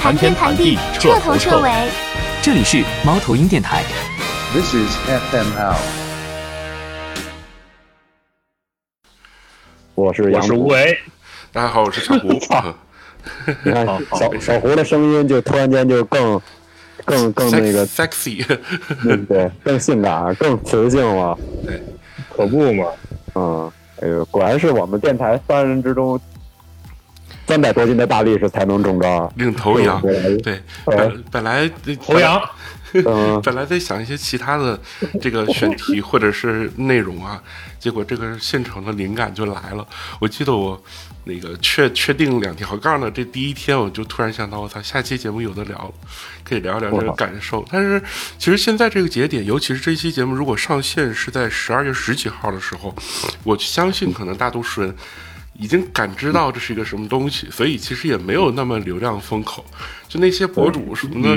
谈天谈地，彻头彻尾。这里是猫头鹰电台。This is FML。我是杨吴为，大家好，我是小胡。你看小小胡的声音就突然间就更更更那个 sexy，对对，更性感，更磁性了。对，可不嘛。嗯，哎呦，果然是我们电台三人之中。三百多斤的大力士才能中招，领头羊。对，本本来头羊，本来 在想一些其他的这个选题或者是内容啊，结果这个现成的灵感就来了。我记得我那个确确定两条杠的这第一天，我就突然想到，我操，下期节目有的聊，可以聊一聊这个感受。但是其实现在这个节点，尤其是这期节目如果上线是在十二月十几号的时候，我相信可能大多数人。已经感知到这是一个什么东西，所以其实也没有那么流量风口。就那些博主什么的，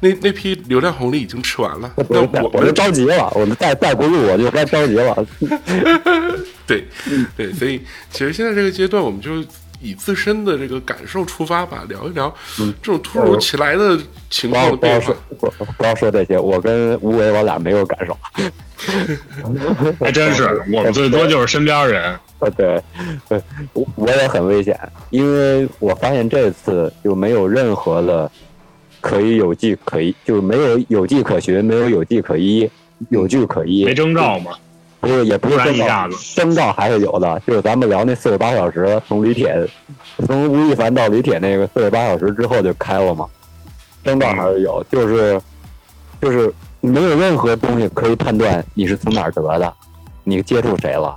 那那批流量红利已经吃完了。那我我就着急了，我们带带不入，我就该着急了。对，对，所以其实现在这个阶段，我们就以自身的这个感受出发吧，聊一聊这种突如其来的情况的变化。不不要说这些，我跟吴伟我俩没有感受。还真是，我们最多就是身边人。呃，对，对，我我也很危险，因为我发现这次就没有任何的可以有迹可依，就是没有有迹可循，没有有迹可依，有据可依。没征兆吗？不是，也不是征兆，征兆还是有的。就是咱们聊那四十八小时，从李铁，从吴亦凡到李铁那个四十八小时之后就开了嘛，征兆还是有，就是就是没有任何东西可以判断你是从哪儿得的，你接触谁了。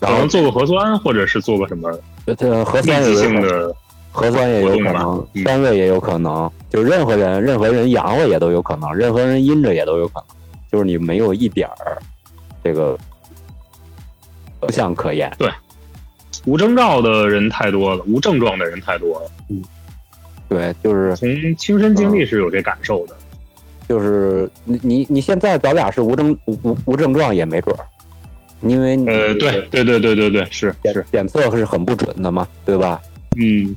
可能做个核酸，或者是做个什么？这核酸也性的核酸也有可能，单位也有可能，就任何人，任何人阳了也都有可能，任何人阴着也都有可能，就是你没有一点儿这个不像可言。对，无征兆的人太多了，无症状的人太多了。嗯，对，就是从亲身经历是有这感受的。就是你你你现在咱俩是无症无无无症状也没准儿。因为呃，对对对对对对，是是检测是很不准的嘛，对吧？嗯，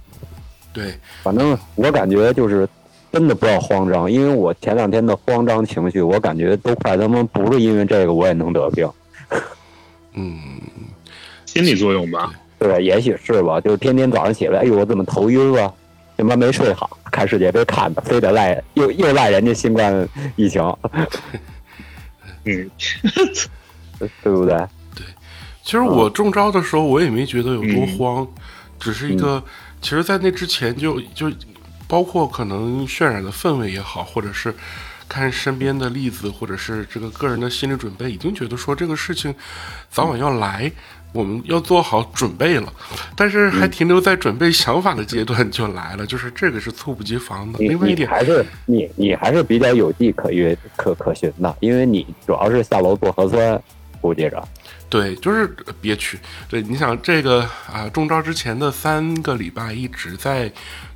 对，反正我感觉就是真的不要慌张，因为我前两天的慌张情绪，我感觉都快他妈不是因为这个我也能得病。嗯，心理作用吧？对，也许是吧。就是天天早上起来，哎呦，我怎么头晕啊？他妈没睡好，看世界杯看的，非得赖又又赖人家新冠疫情。嗯。对不对？对，其实我中招的时候，我也没觉得有多慌，只是一个，其实，在那之前就就，包括可能渲染的氛围也好，或者是看身边的例子，或者是这个个人的心理准备，已经觉得说这个事情早晚要来，我们要做好准备了。但是还停留在准备想法的阶段就来了，就是这个是猝不及防的。另外一点还是你你还是比较有迹可约可可循的，因为你主要是下楼做核酸。估计着，对，就是憋屈。对，你想这个啊，中招之前的三个礼拜一直在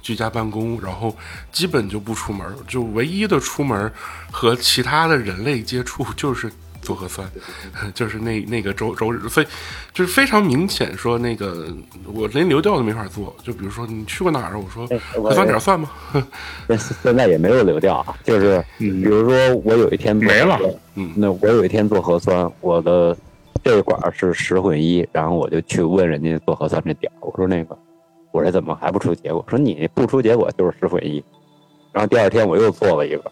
居家办公，然后基本就不出门，就唯一的出门和其他的人类接触就是做核酸，就是那那个周周日，所以就是非常明显说那个我连流调都没法做。就比如说你去过哪儿，我说核酸点算吗？现在也没有流调啊，就是比如说我有一天没了。嗯，那我有一天做核酸，我的这管是十混一，然后我就去问人家做核酸这点我说那个，我这怎么还不出结果？说你不出结果就是十混一，然后第二天我又做了一个，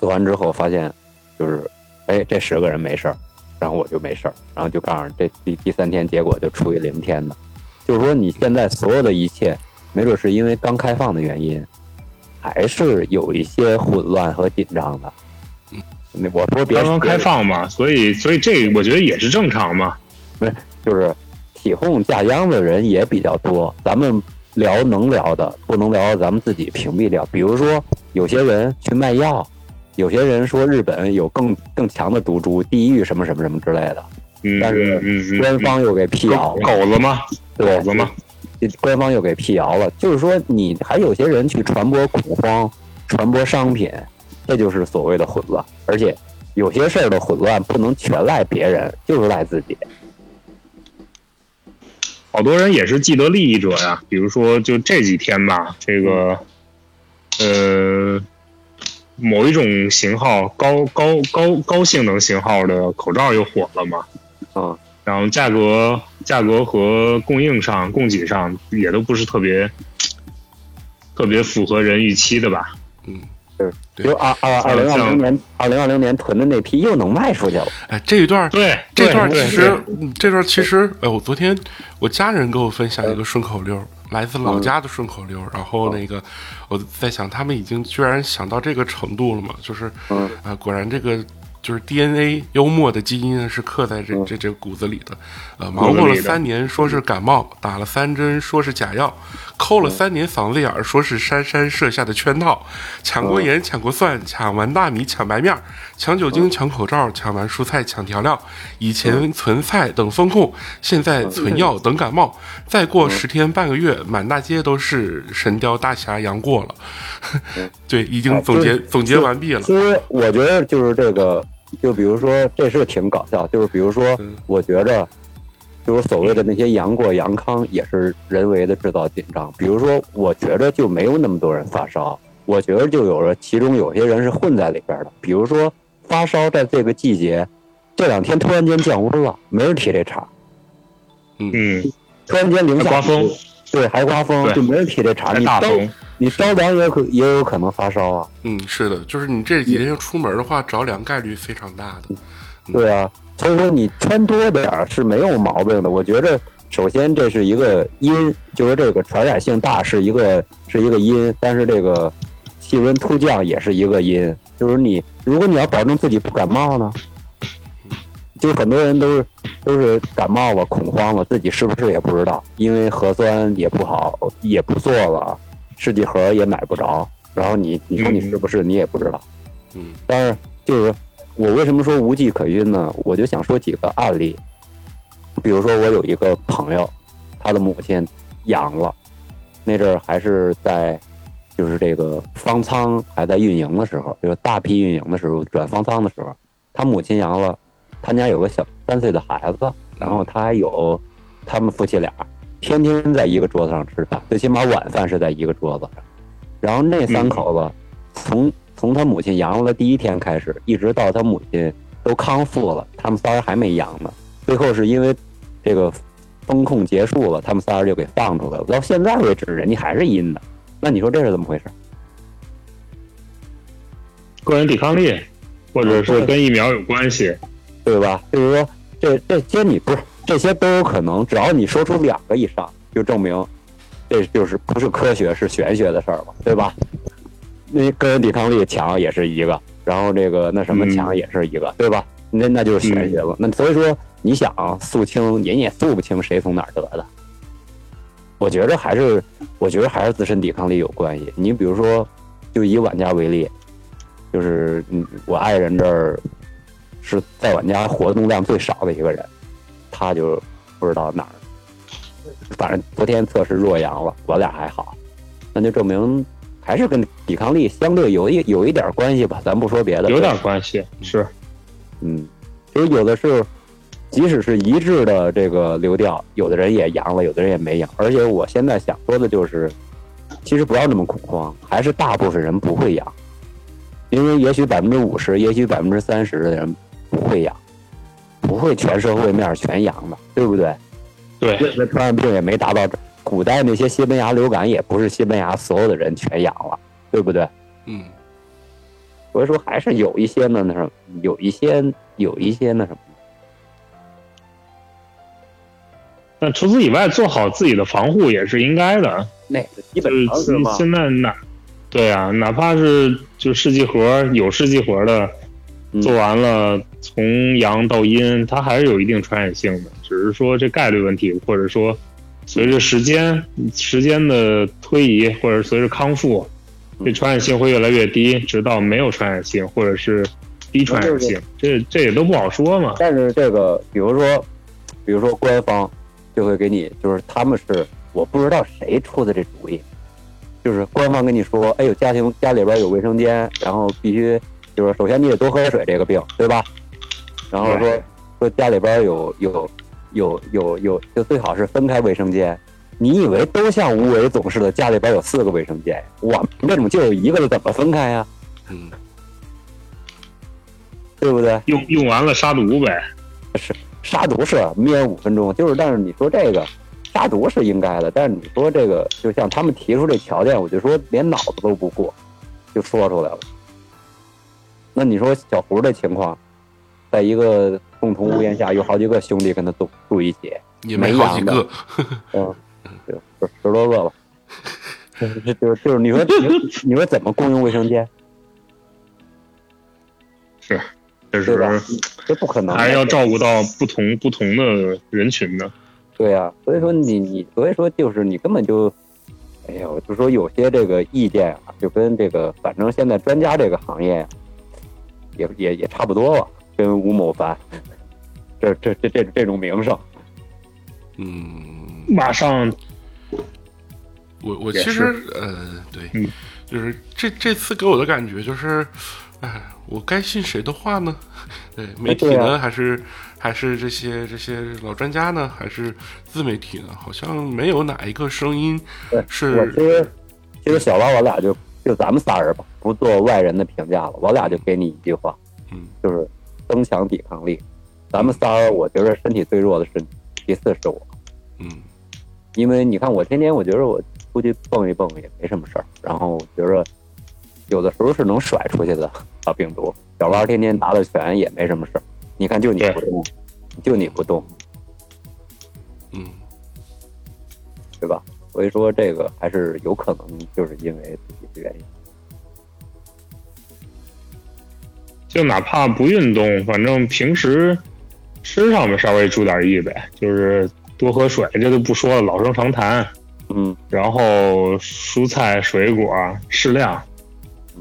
做完之后发现就是，哎，这十个人没事儿，然后我就没事儿，然后就告诉这第第三天结果就出于零天的，就是说你现在所有的一切，没准是因为刚开放的原因，还是有一些混乱和紧张的。我说刚刚开放嘛，所以所以这我觉得也是正常嘛。不是，就是起哄架秧的人也比较多。咱们聊能聊的，不能聊咱们自己屏蔽掉。比如说，有些人去卖药，有些人说日本有更更强的毒株，地狱什么什么什么之类的。嗯，但是官方又给辟谣了。狗子吗？对，狗子吗？官方又给辟谣了。就是说，你还有些人去传播恐慌，传播商品。这就是所谓的混乱，而且有些事儿的混乱不能全赖别人，就是赖自己。好多人也是既得利益者呀。比如说，就这几天吧，这个呃，某一种型号高高高高性能型号的口罩又火了嘛。啊，然后价格价格和供应上供给上也都不是特别特别符合人预期的吧。嗯，是，对就二二二零二零年二零二零年囤的那批又能卖出去了。哎，这一段对，这段其实，嗯这段其实，哎，我昨天我家人给我分享一个顺口溜，来自老家的顺口溜。然后那个，我在想，他们已经居然想到这个程度了嘛？就是，嗯啊，果然这个就是 DNA 幽默的基因是刻在这这这骨子里的。呃，忙活了三年，说是感冒，打了三针，说是假药，抠了三年嗓子眼儿，说是珊珊设下的圈套，抢过盐，抢过蒜，抢完大米，抢白面儿，抢酒精，抢口罩，抢完蔬菜，抢调料。以前存菜等风控，现在存药等感冒。再过十天半个月，满大街都是神雕大侠杨过了。对，已经总结总结完毕了。其实我觉得就是这个，就比如说这是挺搞笑，就是比如说嗯，我觉着。就是所谓的那些杨过、杨康，也是人为的制造紧张。比如说，我觉着就没有那么多人发烧，我觉着就有了，其中有些人是混在里边的。比如说发烧，在这个季节，这两天突然间降温了，没人提这茬。嗯，突然间零下风，对，还刮风，就没人提这茬。还你着大风，你着凉也可也有可能发烧啊。嗯，是的，就是你这几天要出门的话，着凉概率非常大的。对啊，所以说你穿多点儿是没有毛病的。我觉着，首先这是一个因，就是这个传染性大是一个是一个因，但是这个气温突降也是一个因。就是你，如果你要保证自己不感冒呢，就很多人都是都是感冒了、恐慌了，自己是不是也不知道，因为核酸也不好，也不做了，试剂盒也买不着，然后你你说你是不是你也不知道。嗯但是就是我为什么说无迹可寻呢？我就想说几个案例，比如说我有一个朋友，他的母亲阳了，那阵儿还是在就是这个方舱还在运营的时候，就是大批运营的时候，转方舱的时候，他母亲阳了，他家有个小三岁的孩子，然后他还有他们夫妻俩天天在一个桌子上吃饭，最起码晚饭是在一个桌子上，然后那三口子从从他母亲阳了第一天开始，一直到他母亲都康复了，他们仨人还没阳呢。最后是因为这个风控结束了，他们仨人就给放出来了。到现在为止，人家还是阴的。那你说这是怎么回事？个人抵抗力，或者是跟疫苗有关系。对吧？就是说，这这些你不是这些都有可能，只要你说出两个以上，就证明这就是不是科学，是玄学的事儿了，对吧？那个人抵抗力强也是一个，然后这个那什么嗯强也是一个，对吧？那那就是玄学了。那所以说，你想肃清，你也肃不清谁从哪儿得的。我觉着还是，我觉得还是自身抵抗力有关系。你比如说，就以玩家为例，就是嗯，我爱人这儿是在我们家活动量最少的一个人，他就不知道哪儿，反正昨天测试弱阳了，我俩还好，那就证明还是跟抵抗力相对有一有一点关系吧。咱不说别的，有点关系，是嗯，其实有的是，即使是一致的这个流调，有的人也阳了，有的人也没阳。而且我现在想说的就是，其实不要那么恐慌，还是大部分人不会阳，因为也许百分之五十，也许百分之三十的人不会养，不会全社会面全阳的，对不对？对，那传染病也没达到这，古代那些西班牙流感也不是西班牙所有的人全阳了，对不对？嗯所以说还是有一些呢，那什么，有一些有一些那什么。那除此以外，做好自己的防护也是应该的。那个基本就是现上是吗？现在哪，对啊，哪怕是就试剂盒有试剂盒的，嗯做完了从阳到阴，它还是有一定传染性的，只是说这概率问题，或者说随着时间时间的推移，或者随着康复，这传染性会越来越低，直到没有传染性，或者是低传染性，这这也都不好说嘛。但是这个，比如说，比如说官方就会给你，就是他们是我不知道谁出的这主意，就是官方跟你说，哎呦，家庭家里边有卫生间，然后必须就是首先你得多喝点水，这个病对吧？然后说说家里边有有有有有，就最好是分开卫生间。你以为都像吴为总似的家里边有四个卫生间？我们这种就有一个了，怎么分开呀？嗯，对不对？用用完了杀毒呗。是杀毒是灭五分钟，就是但是你说这个杀毒是应该的，但是你说这个就像他们提出这条件，我就说连脑子都不过就说出来了。那你说小胡这情况，在一个共同屋檐下，有好几个兄弟跟他住住一起，也没好几个，嗯，就十十多个吧。就是就是就是你说你你说怎么共用卫生间？是，这对吧是这不可能，还是要照顾到不同不同的人群呢。对呀、所以说你你所以说就是你根本就，哎呀，我就说有些这个意见啊，就跟这个反正现在专家这个行业呀、也也也差不多了，跟吴某凡这这这这这种名声，嗯，马上我我其实呃，对，嗯就是这这次给我的感觉就是，哎，我该信谁的话呢？对，媒体呢，还是还是这些这些老专家呢，还是自媒体呢？好像没有哪一个声音是其实其实小王我俩就就咱们仨人吧，不做外人的评价了，我俩就给你一句话，嗯，就是增强抵抗力。咱们仨儿，我觉得身体最弱的是你，其次是我。嗯因为你看我天天，我觉得我出去蹦一蹦也没什么事儿，然后我觉着有的时候是能甩出去的啊病毒。小王天天打打拳也没什么事儿，你看就你不动，就你不动，嗯对吧？所以说这个还是有可能就是因为自己的原因。就哪怕不运动，反正平时吃上面稍微注点意呗，就是多喝水，这都不说了，老生常谈。嗯，然后蔬菜水果适量，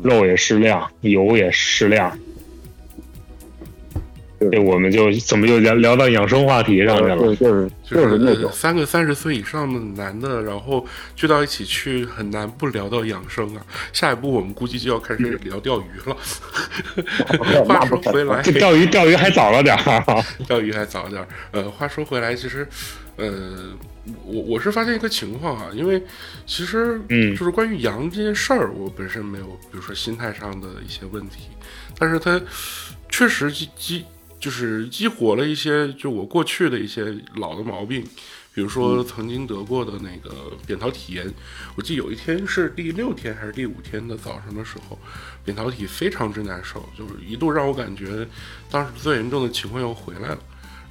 肉也适量，油也适量。就是这我们就怎么就聊聊到养生话题上去了？就是就是就是那呃种三个三十岁以上的男的，然后聚到一起去，很难不聊到养生啊。下一步我们估计就要开始聊钓鱼了。话说回来，这钓鱼钓鱼还早了点儿啊。钓鱼还早点儿。呃，话说回来，其实，呃，我我是发现一个情况啊，因为其实，嗯就是关于羊这件事儿，我本身没有，比如说心态上的一些问题，但是它确实激激就是激活了一些就我过去的一些老的毛病。比如说曾经得过的那个扁桃体炎，我记得有一天是第六天还是第五天的早上的时候，扁桃体非常之难受，就是一度让我感觉当时最严重的情况又回来了。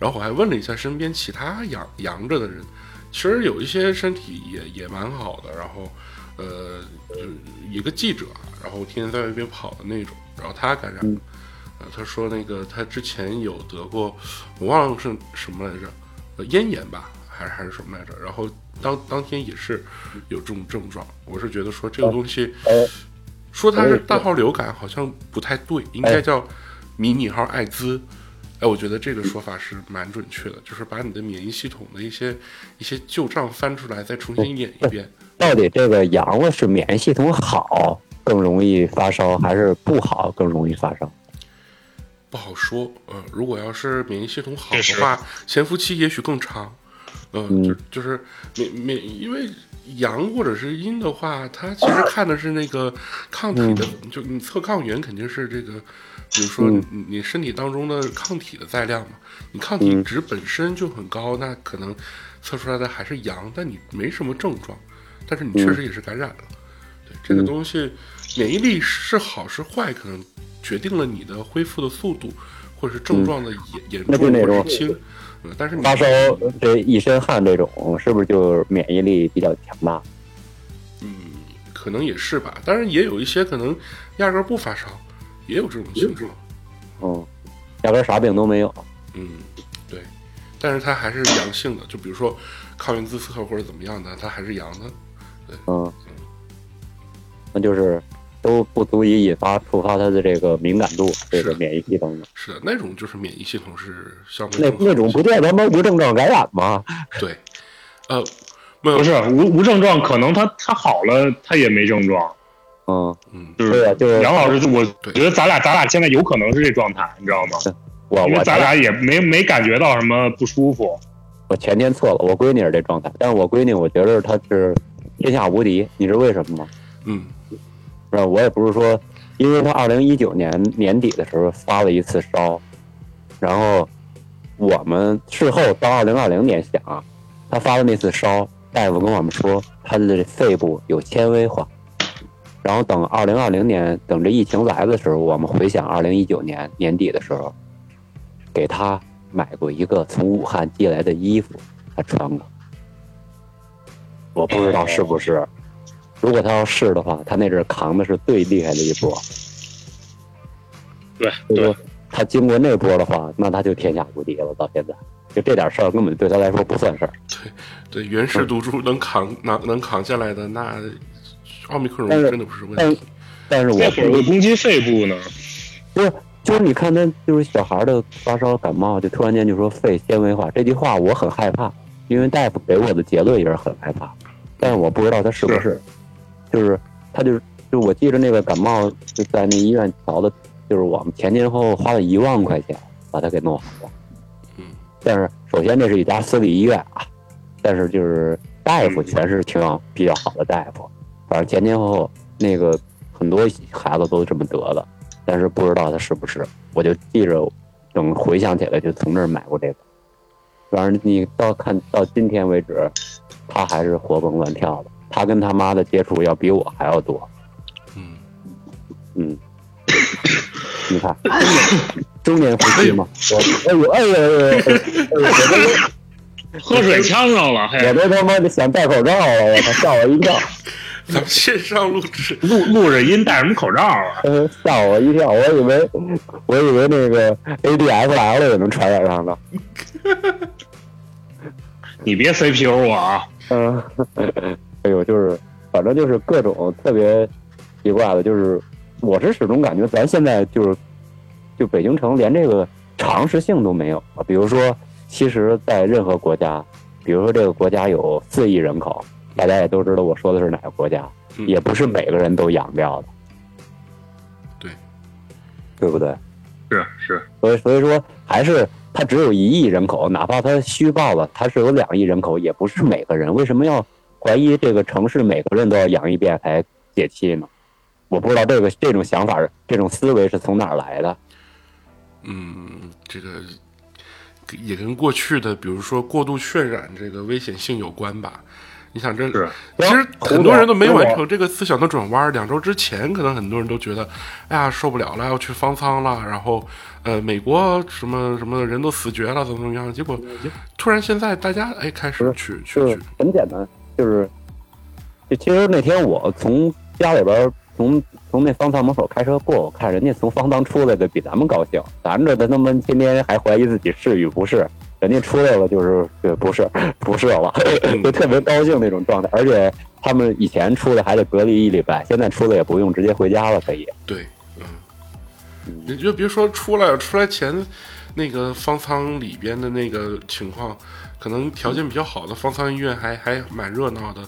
然后我还问了一下身边其他阳阳着的人，其实有一些身体也也蛮好的，然后呃，就一个记者啊，然后天天在外边跑的那种，然后他感染了，呃，他说那个他之前有得过，我忘了是什么来着，呃，咽炎吧，还是还是什么来着，然后当当天也是有这种症状，我是觉得说这个东西，哎说它是大号流感好像不太对，应该叫迷你号艾滋。哎，我觉得这个说法是蛮准确的，就是把你的免疫系统的一些一些旧账翻出来，再重新演一遍。到底这个阳了是免疫系统好更容易发烧，还是不好更容易发烧？不好说。呃，如果要是免疫系统好的话，潜伏期也许更长。呃，嗯就就是免免，因为阳或者是阴的话，它其实看的是那个抗体的，就你测抗原肯定是这个，比如说嗯你你身体当中的抗体的载量嘛，你抗体嗯值本身就很高，那可能测出来的还是阳，但你没什么症状，但是你确实也是感染了。对这个嗯东西，免疫力是好是坏，可能决定了你的恢复的速度，或者是症状的严严嗯那重就那种或者是轻。嗯，但是你发烧这一身汗这种，是不是就免疫力比较强大？嗯，可能也是吧。当然也有一些可能压根儿不发烧，也有这种情况。嗯，压根儿啥病都没有。嗯，对，但是它还是阳性的，就比如说抗原自测或者怎么样的，它还是阳的。对嗯，那就是都不足以引发触发他的这个敏感度，这个免疫系统的。是的，那种就是免疫系统是相对那那种不叫咱们无症状感染吗？对，呃，没有不是无无症状，可能他他好了，他也没症状。嗯，嗯，就是对啊就是杨老师，我觉得咱俩咱俩现在有可能是这状态，你知道吗？我我咱俩也没没感觉到什么不舒服，我前天测了，我闺女是这状态，但是我闺女我觉得她是天下无敌，你知道为什么吗？嗯是吧？我也不是说，因为他二零一九年年底的时候发了一次烧，然后我们事后到二零二零年想啊，她发的那次烧，大夫跟我们说他的肺部有纤维化，然后等二零二零年等这疫情来的时候，我们回想二零一九年年底的时候，给他买过一个从武汉寄来的衣服，他穿过，我不知道是不是。如果他要是的话，他那阵儿扛的是最厉害的一波。对对就是说，他经过那波的话，那他就天下无敌了。到现在，就这点事儿根本对他来说不算事儿。对对，原始毒株能扛能能扛下来的，那奥密克戎真的不是问但题。但是我那会儿会攻击肺部呢。不是，就是你看他就是小孩的发烧感冒，就突然间就说肺纤维化这句话，我很害怕，因为大夫给我的结论也是很害怕，但是我不知道他是不是，就是他就是就我记着那个感冒就在那医院调的，就是我们前前后后花了一万块钱把他给弄好了。嗯，但是首先这是一家私立医院啊，但是就是大夫全是挺比较好的大夫，反正前前后后那个很多孩子都这么得的，但是不知道他是不是，我就记着，等回想起来就从那儿买过这个。反正你到看到今天为止，他还是活蹦乱跳的，他跟他妈的接触要比我还要多。嗯，嗯，你看，中年夫妻嘛，我哎呦哎呦哎呦哎呦，我都 喝水呛着了，嘿，我都他妈的想戴口罩了，我操，吓我一跳，咱们线上录制，录录着音戴什么口罩啊？呃 吓我一跳，我以为我以为那个 ADSL 也能传染上呢。你别 CPU 我啊！嗯，哎呦，就是反正就是各种特别奇怪的，就是我是始终感觉咱现在就是就北京城连这个常识性都没有啊。比如说，其实，在任何国家，比如说这个国家有四亿人口，大家也都知道我说的是哪个国家，嗯也不是每个人都养掉的，对，对不对？是是，所以所以说还是它只有一亿人口，哪怕它虚报了它是有两亿人口，也不是每个人。为什么要怀疑这个城市每个人都要养一遍才解气呢？我不知道这个这种想法、这种思维是从哪儿来的。嗯，这个也跟过去的，比如说过度渲染这个危险性有关吧。你想这，是其实很多人都没完成这个思想的转弯。两周之前，可能很多人都觉得，哎呀受不了了，要去方舱了。然后，呃，美国什么什么人都死绝了，怎么怎么样？结果突然现在大家哎开始去去去，很简单，就是就其实那天我从家里边儿从从那方舱门口开车过，我看人家从方舱出来的比咱们高兴，咱这的他妈天天还怀疑自己是与不是，人家出来了就是对不是不是了，就特别高兴那种状态，而且他们以前出来还得隔离一礼拜，现在出来也不用，直接回家了可以。对，嗯，你就别说出来了，出来前那个方舱里边的那个情况，可能条件比较好的方舱医院还还蛮热闹的，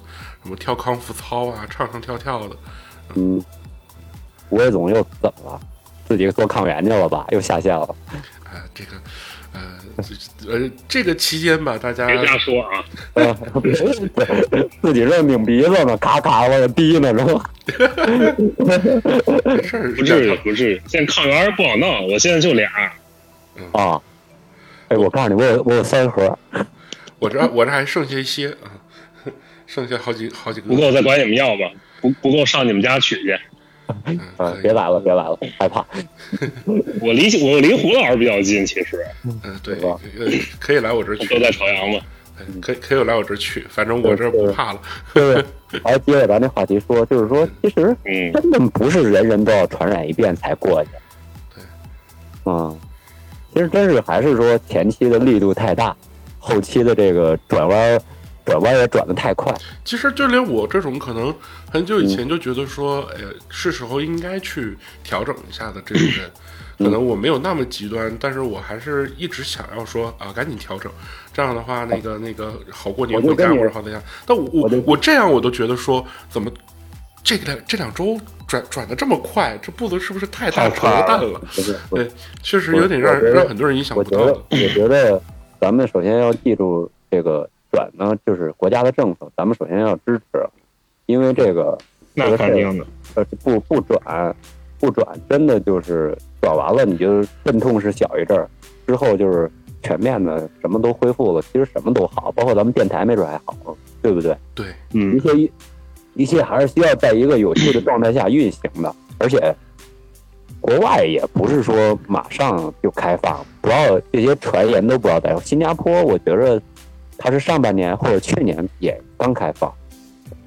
什么跳康复操啊，唱唱跳跳的。嗯，吴伟总又怎么了？自己做抗原去了吧？又下线了。啊，这个，呃，这呃，这个期间吧，大家别瞎说啊！呃自己这拧鼻子呢，咔咔往下滴呢，是吧没事儿，不至于不至于，现在抗原不好弄，我现在就俩，啊，哎，我告诉你，我有我有三盒，我这我这还剩下一些啊，剩下好几好几个，不够再管你们要吧，不不够上你们家取去。别来了，别来了，害怕。我离我离胡老师比较近，其实嗯，对，可以来我这儿取，都在朝阳嘛。可以可以来我这儿取，反正我这儿不怕了。就是 还接着咱这话题说，就是说，其实嗯，根本不是人人都要传染一遍才过去。对，嗯，其实真是还是说前期的力度太大，后期的这个转弯转弯也转得太快。其实就连我这种可能很久以前就觉得说，哎呀，是时候应该去调整一下的这种人，可能我没有那么极端，但是我还是一直想要说啊，赶紧调整，这样的话，那个那个好过年回家我就跟你或者好怎样。但我我我我这样我都觉得说，怎么这个这两周转转的这么快，这步子是不是太大太了扯淡了？不是，对，确实有点让让很多人意想我觉得不到。，我觉得咱们首先要记住这这个转呢，就是国家的政策，咱们首先要支持，因为这个那肯定的，呃不不转不转，真的就是转完了，你就阵痛是小一阵儿，之后就是全面的什么都恢复了，其实什么都好，包括咱们电台没准还好，对不对？对，一嗯，切一一切还是需要在一个有序的状态下运行的，而且国外也不是说马上就开放，不要这些传言都不要再有。新加坡我觉着它是上半年或者去年也刚开放，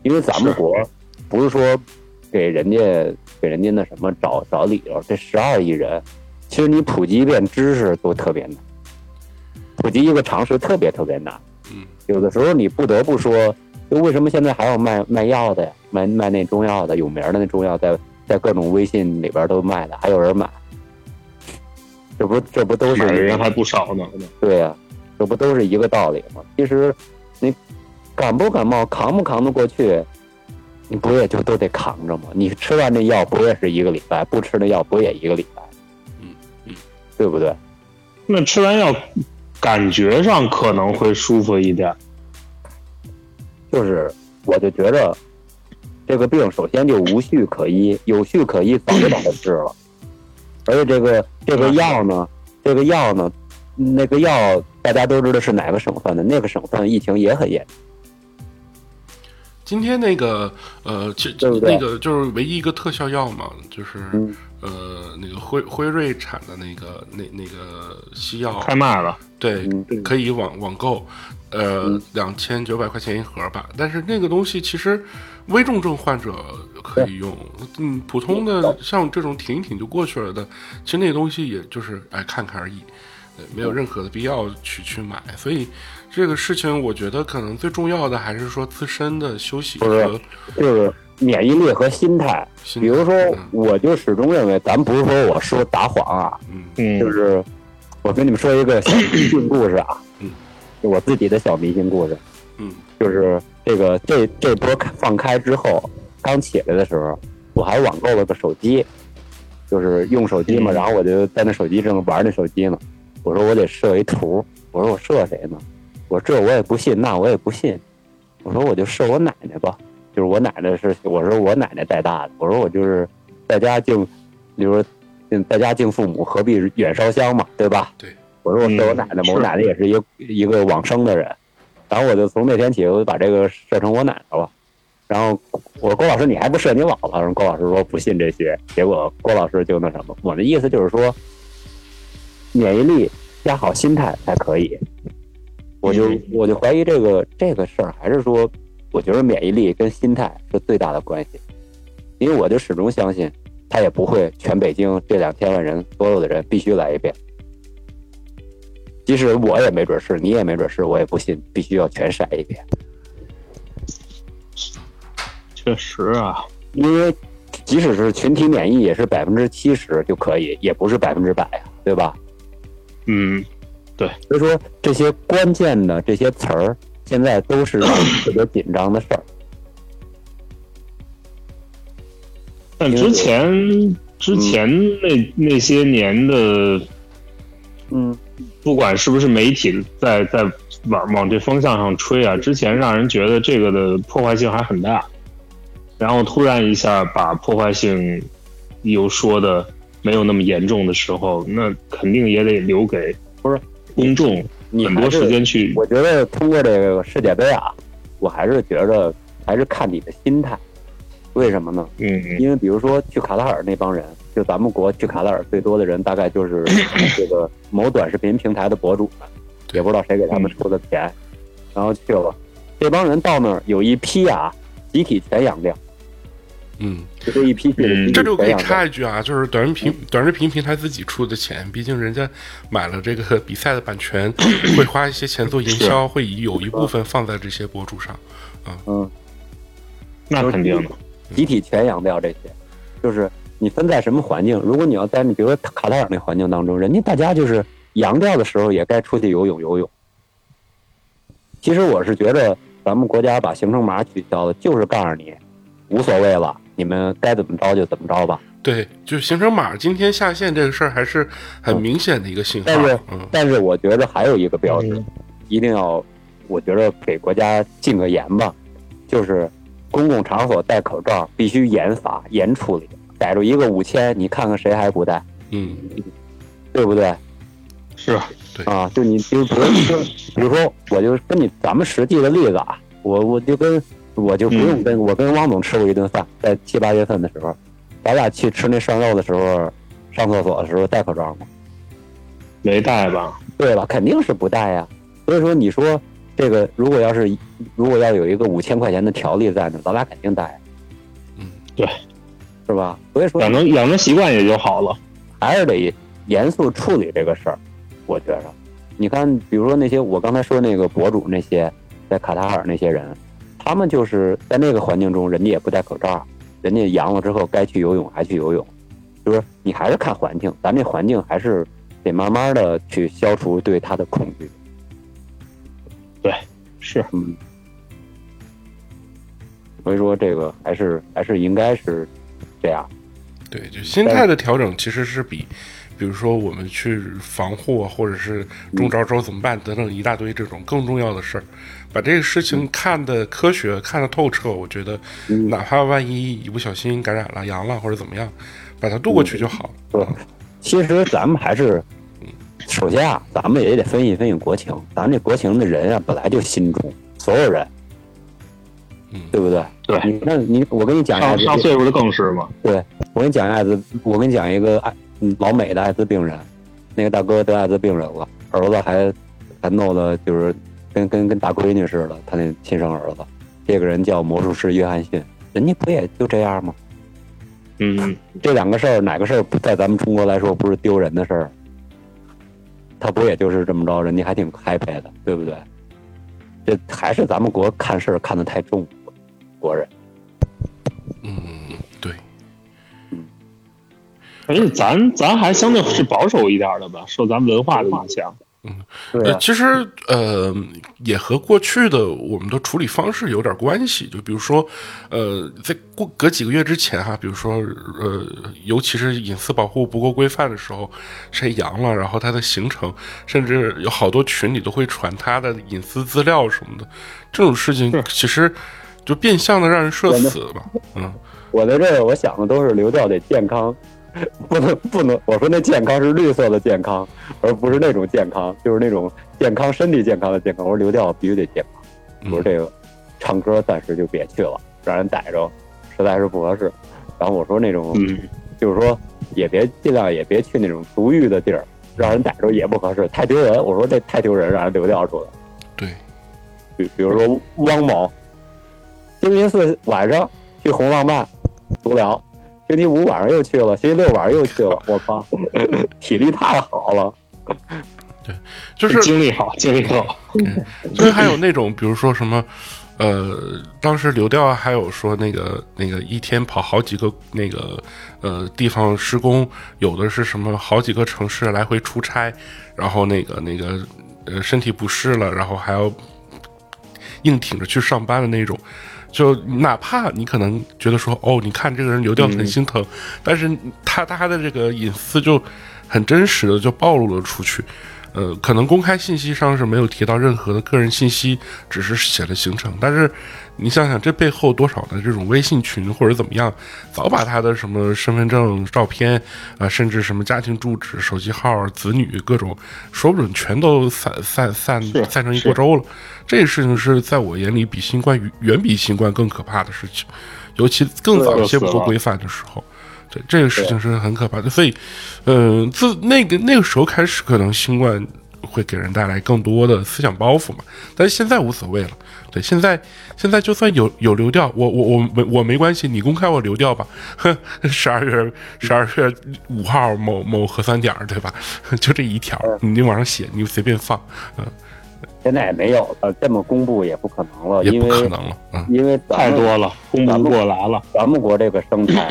因为咱们国不是说给人家给人家那什么找找理由，这十二亿人，其实你普及一遍知识都特别难，普及一个常识特别特别难。嗯，有的时候你不得不说，就为什么现在还有卖卖药的呀，卖卖那中药的，有名的那中药在在各种微信里边都卖的，还有人买，这不这不都是买的人还不少呢。对呀、这不都是一个道理吗？其实你感不感冒，扛不扛得过去，你不也就都得扛着吗？你吃完这药不也是一个礼拜，不吃那药不也一个礼拜？嗯嗯，对不对？那吃完药，感觉上可能会舒服一点。就是我就觉着这个病首先就无序可医，有序可医早就把它治了。而且这个这个药呢，这个药呢，那个药大家都知道是哪个省份的，那个省份疫情也很严重。今天那个呃，其对对那个就是唯一一个特效药嘛，就是、嗯呃那个辉辉瑞产的那个那那个西药，开卖了，对，嗯可以网网购，呃嗯，两千九百块钱一盒吧。但是那个东西其实危重症患者可以用，嗯，普通的像这种挺一挺就过去了的，其实那个东西也就是哎看看而已，呃没有任何的必要去去买。所以这个事情，我觉得可能最重要的还是说自身的休息不就是免疫力和心态。心比如说嗯，我就始终认为，咱不是说我说打谎啊，嗯嗯，就是我跟你们说一个小故事啊，嗯，就我自己的小明星故事。嗯就是这个这这波放开之后，刚起来的时候，我还网购了个手机，就是用手机嘛，嗯然后我就在那手机上玩那手机呢。我说我得设一图，我说我设谁呢？我说这我也不信，那我也不信。我说我就设我奶奶吧，就是我奶奶是，我说我奶奶带大的，我说我就是在家敬，比如说嗯在家敬父母，何必远烧香嘛，对吧？对。我说我设我奶奶嘛，嗯我奶奶也是一个一个往生的人，然后我就从那天起，我就把这个设成我奶奶了。然后我说郭老师，你还不设你姥姥？然后郭老师说不信这些，结果郭老师就那什么。我的意思就是说，免疫力加好心态才可以。我就嗯我就怀疑这个这个事儿，还是说，我觉得免疫力跟心态是最大的关系，因为我就始终相信，他也不会全北京这两千万人所有的人必须来一遍。即使我也没准是，你也没准是，我也不信必须要全筛一遍，确实啊，因为即使是群体免疫，也是百分之七十就可以，也不是百分之百呀，对吧？嗯，对。所以说这些关键的这些词儿，现在都是 特别紧张的事儿。但之前之前那那些年的，嗯，不管是不是媒体在在往往这方向上吹啊，之前让人觉得这个的破坏性还很大，然后突然一下把破坏性又说的没有那么严重的时候，那肯定也得留给不是公众很多时间去我觉得通过这个世界杯啊，我还是觉得还是看你的心态。为什么呢？嗯因为比如说去卡塔尔那帮人，就咱们国去卡塔尔最多的人，大概就是 这个某短视频平台的博主们，也不知道谁给他们出的钱，然后去了。这帮人到那儿有一批啊，集体全养掉，嗯，就这一批去的集体这就可以。插一句啊，就是短视频短视频平台自己出的钱，毕竟人家买了这个 比赛的版权，会花一些钱做营销，会有一部分放在这些博主上。嗯，嗯那肯定的，集体全养掉这些，就是你分在什么环境。如果你要在你比如说卡塔尔那环境当中，人家大家就是阳掉的时候也该出去游泳游泳。其实我是觉得咱们国家把行程码取消了，就是告诉你无所谓了，你们该怎么着就怎么着吧。对，就是行程码今天下线这个事儿，还是很明显的一个信号但是。嗯，但是我觉得还有一个标志，嗯一定要我觉得给国家禁个严吧，就是公共场所戴口罩必须严罚严处理，逮住一个五千，你看看谁还不带，嗯，对不对？是啊，对？啊，就你就比如说，比如说，我就跟你咱们实际的例子啊，我我就跟我就不用跟、我跟汪总吃过一顿饭，在七八月份的时候，咱俩去吃那涮肉的时候，上厕所的时候戴口罩吗？没戴吧？对吧？肯定是不戴呀。所以说，你说这个如果要是如果要有一个五千块钱的条例在呢，咱俩肯定戴，嗯，对，是吧？所以说养成养成习惯也就好了。还是得严肃处理这个事儿。我觉着，你看，比如说那些我刚才说那个博主那些在卡塔尔那些人，他们就是在那个环境中，人家也不戴口罩，人家阳了之后该去游泳还去游泳，就是你还是看环境，咱这环境还是得慢慢的去消除对他的恐惧。对是，嗯，所以说这个还是还是应该是这样。对，就心态的调整其实是比，比如说我们去防护啊，或者是中招之后怎么办等等一大堆这种更重要的事儿，把这个事情看得科学、看得透彻。我觉得，嗯哪怕万一一不小心感染了、阳了或者怎么样，把它渡过去就好对了。其实咱们还是，首先啊，咱们也得分析分析国情。咱这国情的人啊，本来就心中，所有人，嗯对不对？对你那你我跟你讲一上上，岁数的更是嘛。对我跟你讲一下艾滋，我跟你讲一个艾嗯老美的艾滋病人，那个大哥得艾滋病人了，儿子还还弄的就是跟跟跟大闺女似的，他那亲生儿子。这个人叫魔术师约翰逊，人家不也就这样吗？嗯，这两个事儿哪个事儿不在咱们中国来说不是丢人的事儿？他不也就是这么着，人家还挺 happy 的，对不对？这还是咱们国看事儿看得太重，国人。嗯，对，而且咱咱还相对是保守一点的吧，受咱们文化的影响。呃，对啊，其实呃，也和过去的我们的处理方式有点关系。就比如说，呃，在过隔几个月之前哈，比如说呃，尤其是隐私保护不够规范的时候，谁阳了，然后他的行程，甚至有好多群里都会传他的隐私资料什么的，这种事情其实就变相的让人社死吧。嗯，我在这儿我想的都是流调得健康，不能不能，我说那健康是绿色的健康，而不是那种健康，就是那种健康身体健康的健康。我说流调必须得健康。我说嗯这个唱歌暂时就别去了，让人逮着，实在是不合适。然后我说那种，嗯，就是说也别尽量也别去那种足浴的地儿，让人逮着也不合适，太丢人。我说这太丢人，让人流调出来。对，比比如说汪某，星期四晚上去红浪漫足疗，星期五晚上又去了，星期六晚上又去了，我靠，体力太好了。对就是精力好，精力好。所以还有那种，比如说什么，呃，当时流调还有说那个那个一天跑好几个那个呃地方施工，有的是什么好几个城市来回出差，然后那个那个呃身体不适了，然后还要硬挺着去上班的那种。就哪怕你可能觉得说，哦，你看这个人流掉很心疼，但是他他的这个隐私就很真实的就暴露了出去。呃，可能公开信息上是没有提到任何的个人信息，只是写了行程。但是你想想，这背后多少的这种微信群或者怎么样，早把他的什么身份证、照片啊、甚至什么家庭住址、手机号、子女各种，说不准全都散散散散成一锅粥了。这个事情是在我眼里比新冠远远比新冠更可怕的事情，尤其更早一些不规范的时候。对这个事情是很可怕的，所以，嗯、呃，自那个那个时候开始，可能新冠会给人带来更多的思想包袱嘛。但是现在无所谓了，对，现在现在就算有有流调，我我我没我没关系，你公开我流调吧。哼，十二月十二月五号某某核酸点儿，对吧？就这一条，你往上写，你就随便放，嗯、现在也没有了，这么公布也不可能了，也不可能了，嗯因为太多了，公布不过来了。咱们国这个生态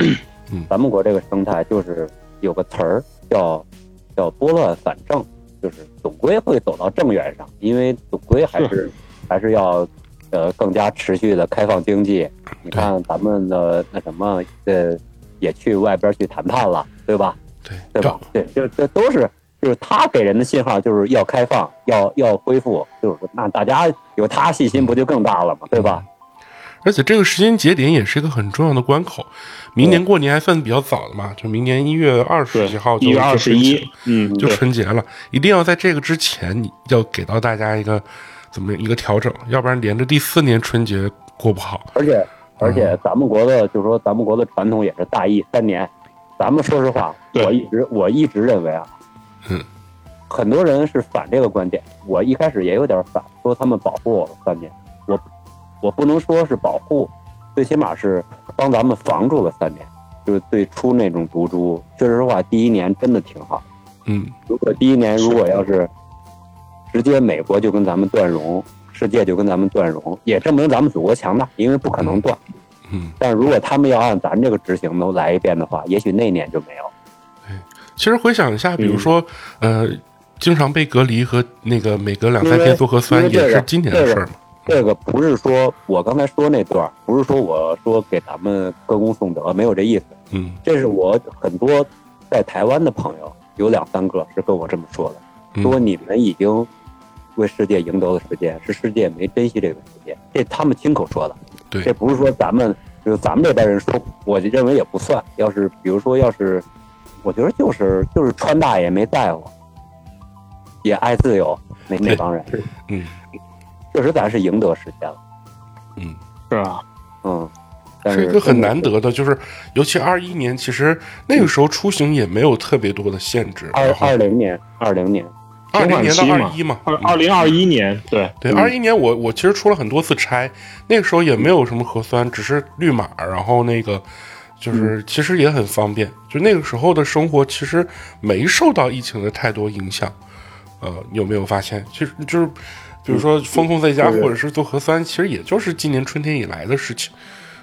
嗯，咱们国这个生态就是有个词儿叫叫拨乱反正，就是总归会走到正源上，因为总归还是还是要呃更加持续的开放经济。你看咱们的那什么呃也去外边去谈判了，对吧？对，对吧？对，这这都是就是他给人的信号就是要开放，要要恢复，就是那大家有他信心不就更大了嘛？对吧？而且这个时间节点也是一个很重要的关口，明年过年还算比较早的嘛，就明年一月二十几号，就一月二十一，嗯，就春节了，一定要在这个之前，你要给到大家一个怎么一个调整，要不然连着第四年春节过不好。而且而且咱们国的就是说咱们国的传统也是大疫三年，咱们说实话，我一直我一直认为啊，嗯，很多人是反这个观点，我一开始也有点反，说他们保护我了三年，我我不能说是保护，最起码是帮咱们防住了三年，就是最初那种毒株，说实话，第一年真的挺好。嗯，如果第一年如果要是直接美国就跟咱们断融，世界就跟咱们断融，也证明咱们祖国强大，因为不可能断。嗯，但如果他们要按咱这个执行都来一遍的话，也许那年就没有。其实回想一下，比如说，呃，经常被隔离和那个每隔两三天做核酸，也是今年的事儿嘛。这个不是说我刚才说那段儿，不是说我说给咱们歌功颂德，没有这意思。嗯这是我很多在台湾的朋友，有两三个是跟我这么说的，嗯说你们已经为世界赢得了时间，是世界没珍惜这个时间，这他们亲口说的。对这不是说咱们就是咱们这代人说，我就认为也不算。要是比如说，要是我觉得就是就是川大爷没在乎，也爱自由，那那帮人，嗯 确实咱是赢得时间了，嗯，是啊，嗯，但是是一个很难得的，就是尤其二一年，其实那个时候出行也没有特别多的限制。二二零年，二零年，二零年到二一嘛，二嗯。二零二一年，对。对，二一年我我其实出了很多次差，那个时候也没有什么核酸，只是绿码，然后那个就是其实也很方便，就那个时候的生活其实没受到疫情的太多影响。呃，有没有发现？其实就是比如说封控在家或者是做核酸，其实也就是今年春天以来的事情。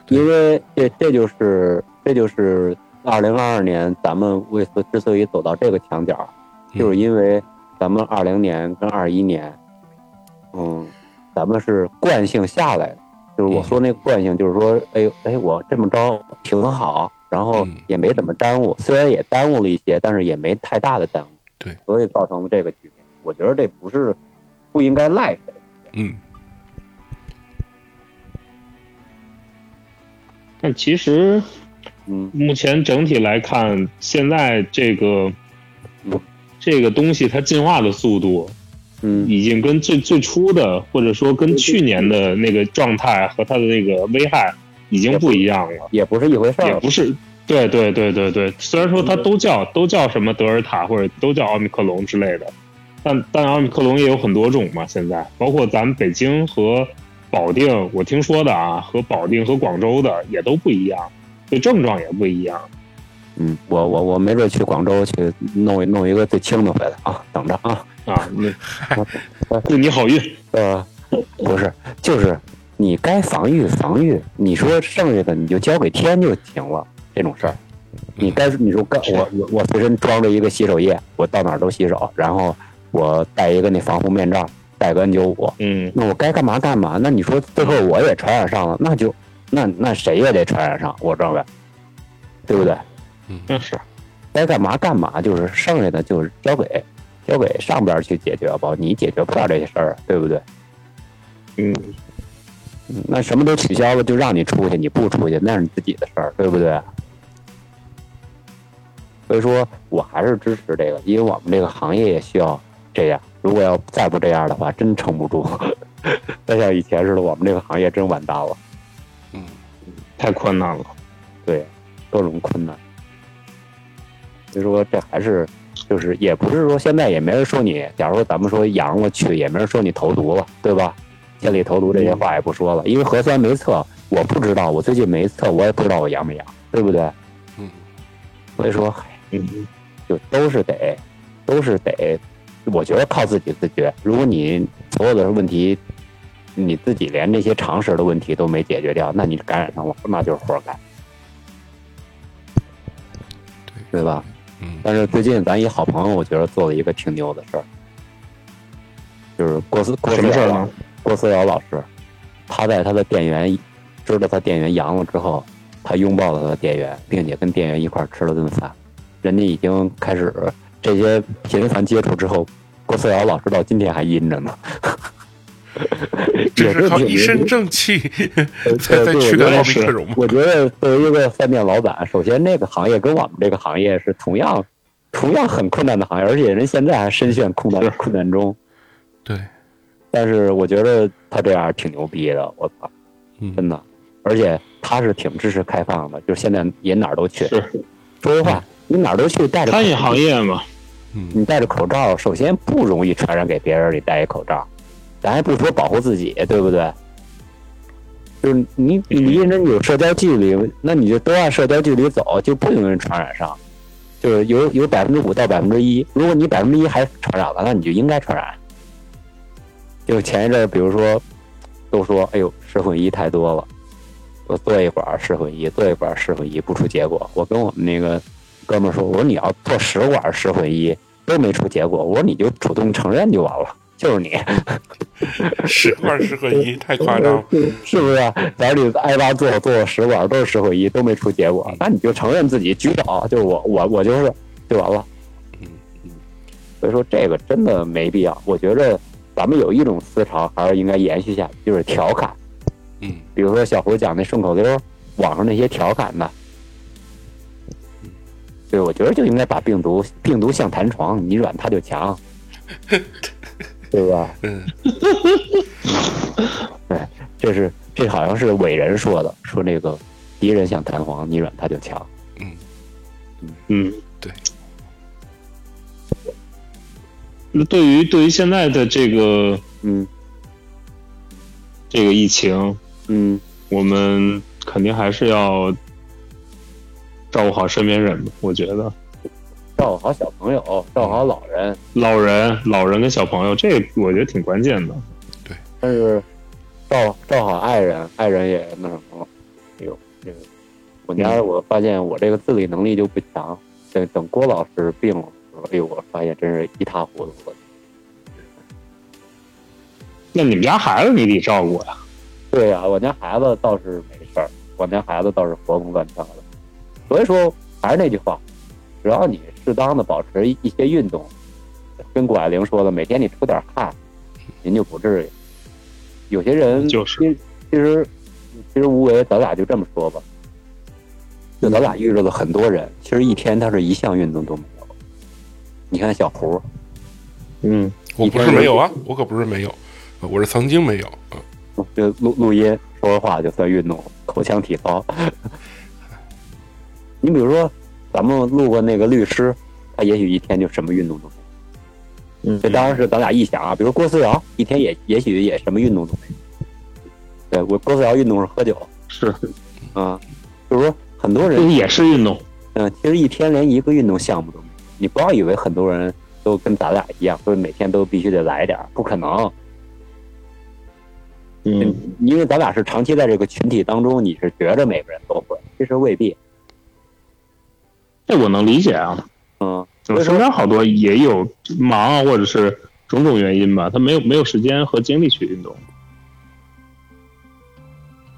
因为这这就是这就是二零二二年咱们为此之所以走到这个墙角，嗯。就是因为咱们二零年跟二一年，嗯，咱们是惯性下来的，就是我嗯说那个惯性，就是说，哎呦哎，我这么着挺好，然后嗯。也没怎么耽误，虽然也耽误了一些，但是也没太大的耽误，对，所以造成了这个局面。我觉得这不是不应该赖谁。嗯但其实嗯目前整体来看，现在这个嗯这个东西它进化的速度，嗯已经跟最最初的，或者说跟去年的那个状态和它的那个危害已经不一样了，也不是一回事儿。也不是。对对对对对，虽然说它都叫都叫什么德尔塔或者都叫奥密克戎之类的，但但奥密克戎也有很多种嘛。现在包括咱们北京和保定，我听说的啊，和保定和广州的也都不一样，对症状也不一样。嗯，我我我没准去广州去弄一弄一个最轻的回来啊，等着啊。啊，那祝你好运。呃，不是，就是你该防御防御，你说剩下的你就交给天就行了，这种事儿。你该你说该我我我随身装着一个洗手液，我到哪儿都洗手，然后我戴一个那防护面罩，戴个 N 九五，嗯，那我该干嘛干嘛。那你说最后我也传染上了，那就那那谁也得传染上，我认为，对不对？嗯是该干嘛干嘛，就是剩下的就是交给交给上边去解决吧，你解决不了这些事儿，对不对？嗯，嗯那什么都取消了，就让你出去，你不出去那是你自己的事儿，对不对？所以说我还是支持这个，因为我们这个行业也需要这样。如果要再不这样的话，真撑不住。再像以前似的，我们这个行业真完蛋了。嗯太困难了。对，各种困难。所以说这还是就是也不是说现在也没人说你，假如说咱们说阳了去，也没人说你投毒了，对吧？千里投毒这些话也不说了，因为核酸没测，我不知道，我最近没测，我也不知道我阳没阳，对不对？嗯，所以说，嗨嗯，就都是得，都是得，我觉得靠自己自觉。如果你所有的问题，你自己连这些常识的问题都没解决掉，那你感染上了，那就是活该，对吧？嗯但是最近咱一好朋友，我觉得做了一个挺牛的事儿，就是郭思郭什思瑶老么事儿呢？郭思瑶老师，他在他的店员知道他店员阳了之后，他拥抱了他的店员，并且跟店员一块儿吃了顿饭。人家已经开始这些频繁接触之后，郭思瑶老师到今天还阴着呢。这是靠一身正气才才取得奥密克？我觉得作为一个饭店老板，首先那个行业跟我们这个行业是同样同样很困难的行业，而且人现在还深陷困难困难中。对，但是我觉得他这样挺牛逼的，我操，嗯真的，而且他是挺支持开放的，就是现在也哪儿都去。是说实话，你哪儿都去，带着餐饮行业嘛，嗯你戴着口罩，首先不容易传染给别人。你戴一口罩，咱还不说保护自己，对不对？就是你你离人有社交距离，那你就都按社交距离走，就不容易传染上。就是有有百分之五到百分之一，如果你百分之一还传染了，那你就应该传染。就前一阵，比如说，都说哎呦试混一太多了，我做一管儿试混一，做一管儿试混一不出结果。我跟我们那个哥们儿说，我说你要做十管儿试混一都没出结果，我说你就主动承认就完了，就是你，十管十合一，太夸张了。是不是？假如你挨巴做做了十管儿都是十混一都没出结果，那你就承认自己举手，就是我我我就是就完了。嗯嗯所以说这个真的没必要。我觉着咱们有一种思潮还是应该延续下去，就是调侃。嗯比如说小胡讲那顺口溜，网上那些调侃的，对，我觉得就应该把病毒病毒像弹床，你软它就强，对吧？嗯 对，这是这好像是伟人说的，说那个敌人像弹簧，你软它就强。嗯嗯，对。那对于对于现在的这个嗯这个疫情，嗯，我们肯定还是要照顾好身边人吧。我觉得照顾好小朋友，照顾好老人，老人、老人跟小朋友，这我觉得挺关键的。对但是照照好爱人，爱人也那什么了。哎呦，这个我家我发现我这个自理能力就不强，等等郭老师病了，哎呦，我发现真是一塌糊涂了。那你们家孩子你得照顾呀。对呀、我家孩子倒是没事儿，我家孩子倒是活蹦乱跳的。所以说，还是那句话，只要你适当的保持一些运动，跟谷爱凌说的，每天你出点汗，您就不至于。有些人就是其实其实其实无为，咱俩就这么说吧，就咱俩遇着了很多人，其实一天他是一项运动都没有。你看小胡，嗯，我不是没有啊，我可不是没有，我是曾经没有。嗯就录录音说说话就算运动，口腔体操。你比如说，咱们路过那个律师，他也许一天就什么运动都没有。嗯这当然是咱俩臆想啊。比如郭思瑶一天也也许也什么运动都没有。对我郭思瑶运动是喝酒是，啊，就是说很多这人也是运动。嗯，其实一天连一个运动项目都没有。你不要以为很多人都跟咱俩一样，说每天都必须得来点儿，不可能。嗯，因为咱俩是长期在这个群体当中，你是觉着每个人都会，其实未必。这我能理解啊。嗯，所我以说，身边好多也有忙啊，或者是种种原因吧，他没有没有时间和精力去运动。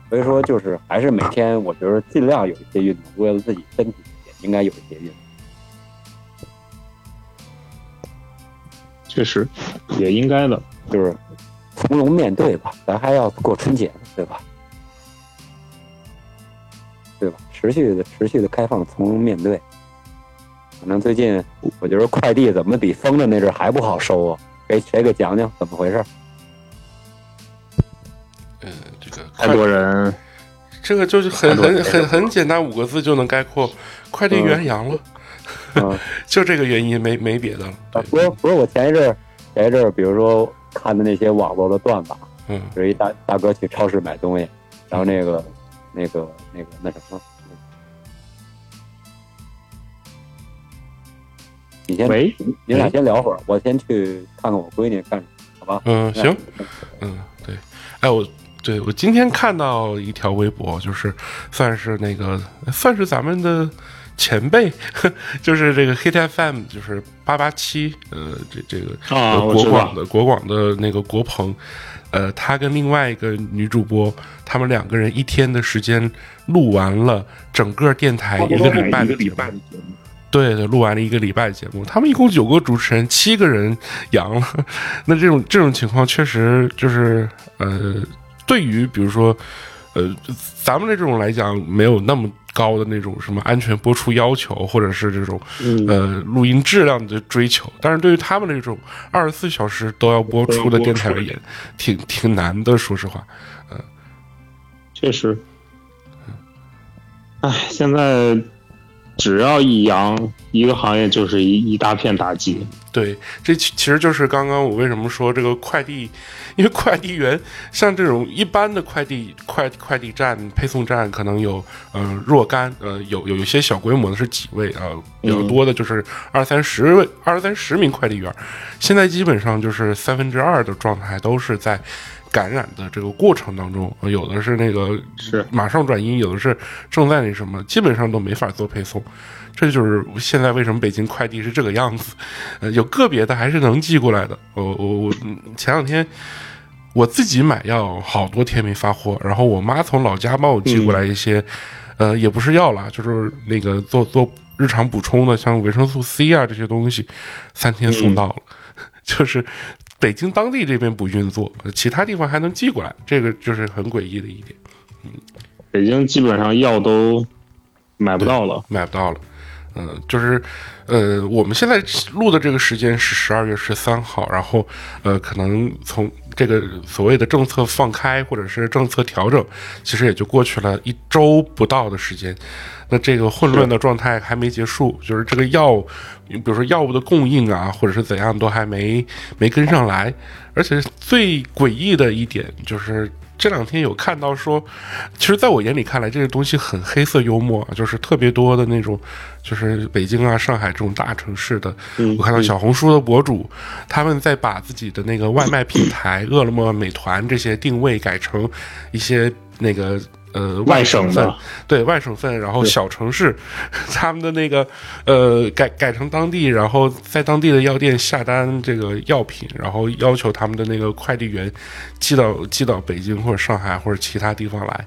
所以说就是还是每天，我觉得尽量有一些运动，为了自己身体也应该有一些运动。确实，也应该的。就是从容面对吧，咱还要过春节呢，对吧？对吧？持续的、持续的开放，从容面对。反正最近我觉得快递怎么比封的那阵儿还不好收啊？给谁给讲讲怎么回事？嗯，这个太多人，这个就是很很很很简单，五个字就能概括：快递员阳了。嗯，就这个原因，没没别的了。啊，不是不是，我前一阵儿前一阵儿，比如说看的那些网络的段子啊，嗯有一大大哥去超市买东西，然后那个那个那个那什么，你先喂，你俩先聊会儿，我先去看看我闺女干什么，好吧？嗯，行，嗯，对，哎，我对我今天看到一条微博，就是算是那个算是咱们的前辈，就是这个 Hit FM，就是八八七，呃，这这个啊国广的国广的那个国鹏，呃，他跟另外一个女主播，他们两个人一天的时间录完了整个电台一个礼拜的节目，对对，录完了一个礼拜节目，他们一共九个主持人，七个人阳了。那这种这种情况确实就是呃，对于比如说呃咱们这种来讲，没有那么高的那种什么安全播出要求，或者是这种呃录音质量的追求。但是对于他们那种二十四小时都要播出的电台而言，挺挺难的，说实话。嗯，确实。哎，现在。只要一阳，一个行业就是一一大片打击。对，这其其实就是刚刚我为什么说这个快递，因为快递员像这种一般的快递快快递站、配送站，可能有呃若干呃有有一些小规模的是几位啊，比较多的就是二三十位、二三十名快递员。现在基本上就是三分之二的状态都是在。感染的这个过程当中，有的是那个是马上转阴，有的是正在那什么，基本上都没法做配送。这就是现在为什么北京快递是这个样子。呃，有个别的还是能寄过来的。我我我前两天我自己买药，好多天没发货，然后我妈从老家帮我寄过来一些，呃，也不是药啦，就是那个做做日常补充的，像维生素 C 啊这些东西，三天送到了，就是。北京当地这边不运作，其他地方还能寄过来，这个就是很诡异的一点。嗯，北京基本上药都买不到了，买不到了。嗯，就是，呃，我们现在录的这个时间是十二月十三号，然后，呃，可能从这个所谓的政策放开或者是政策调整，其实也就过去了一周不到的时间。那这个混乱的状态还没结束，就是这个药，比如说药物的供应啊，或者是怎样，都还没没跟上来。而且最诡异的一点就是这两天有看到说，其实在我眼里看来，这个东西很黑色幽默，就是特别多的那种，就是北京啊、上海这种大城市的，我看到小红书的博主，他们在把自己的那个外卖平台 饿了么、美团这些定位改成一些那个。呃，外省份，对外省份，然后小城市，他们的那个呃改改成当地，然后在当地的药店下单这个药品，然后要求他们的那个快递员寄到寄到北京或者上海或者其他地方来。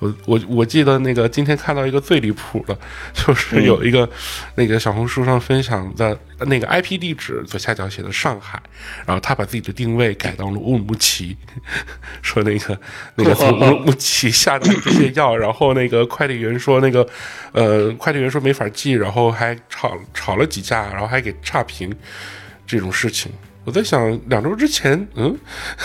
我我我记得那个今天看到一个最离谱的，就是有一个那个小红书上分享的那个 IP 地址左下角写的上海，然后他把自己的定位改到了乌鲁木齐，说那个那个从乌鲁木齐下的这些药，然后那个快递员说那个呃快递员说没法寄，然后还吵吵了几架，然后还给差评这种事情。我在想，两周之前，嗯，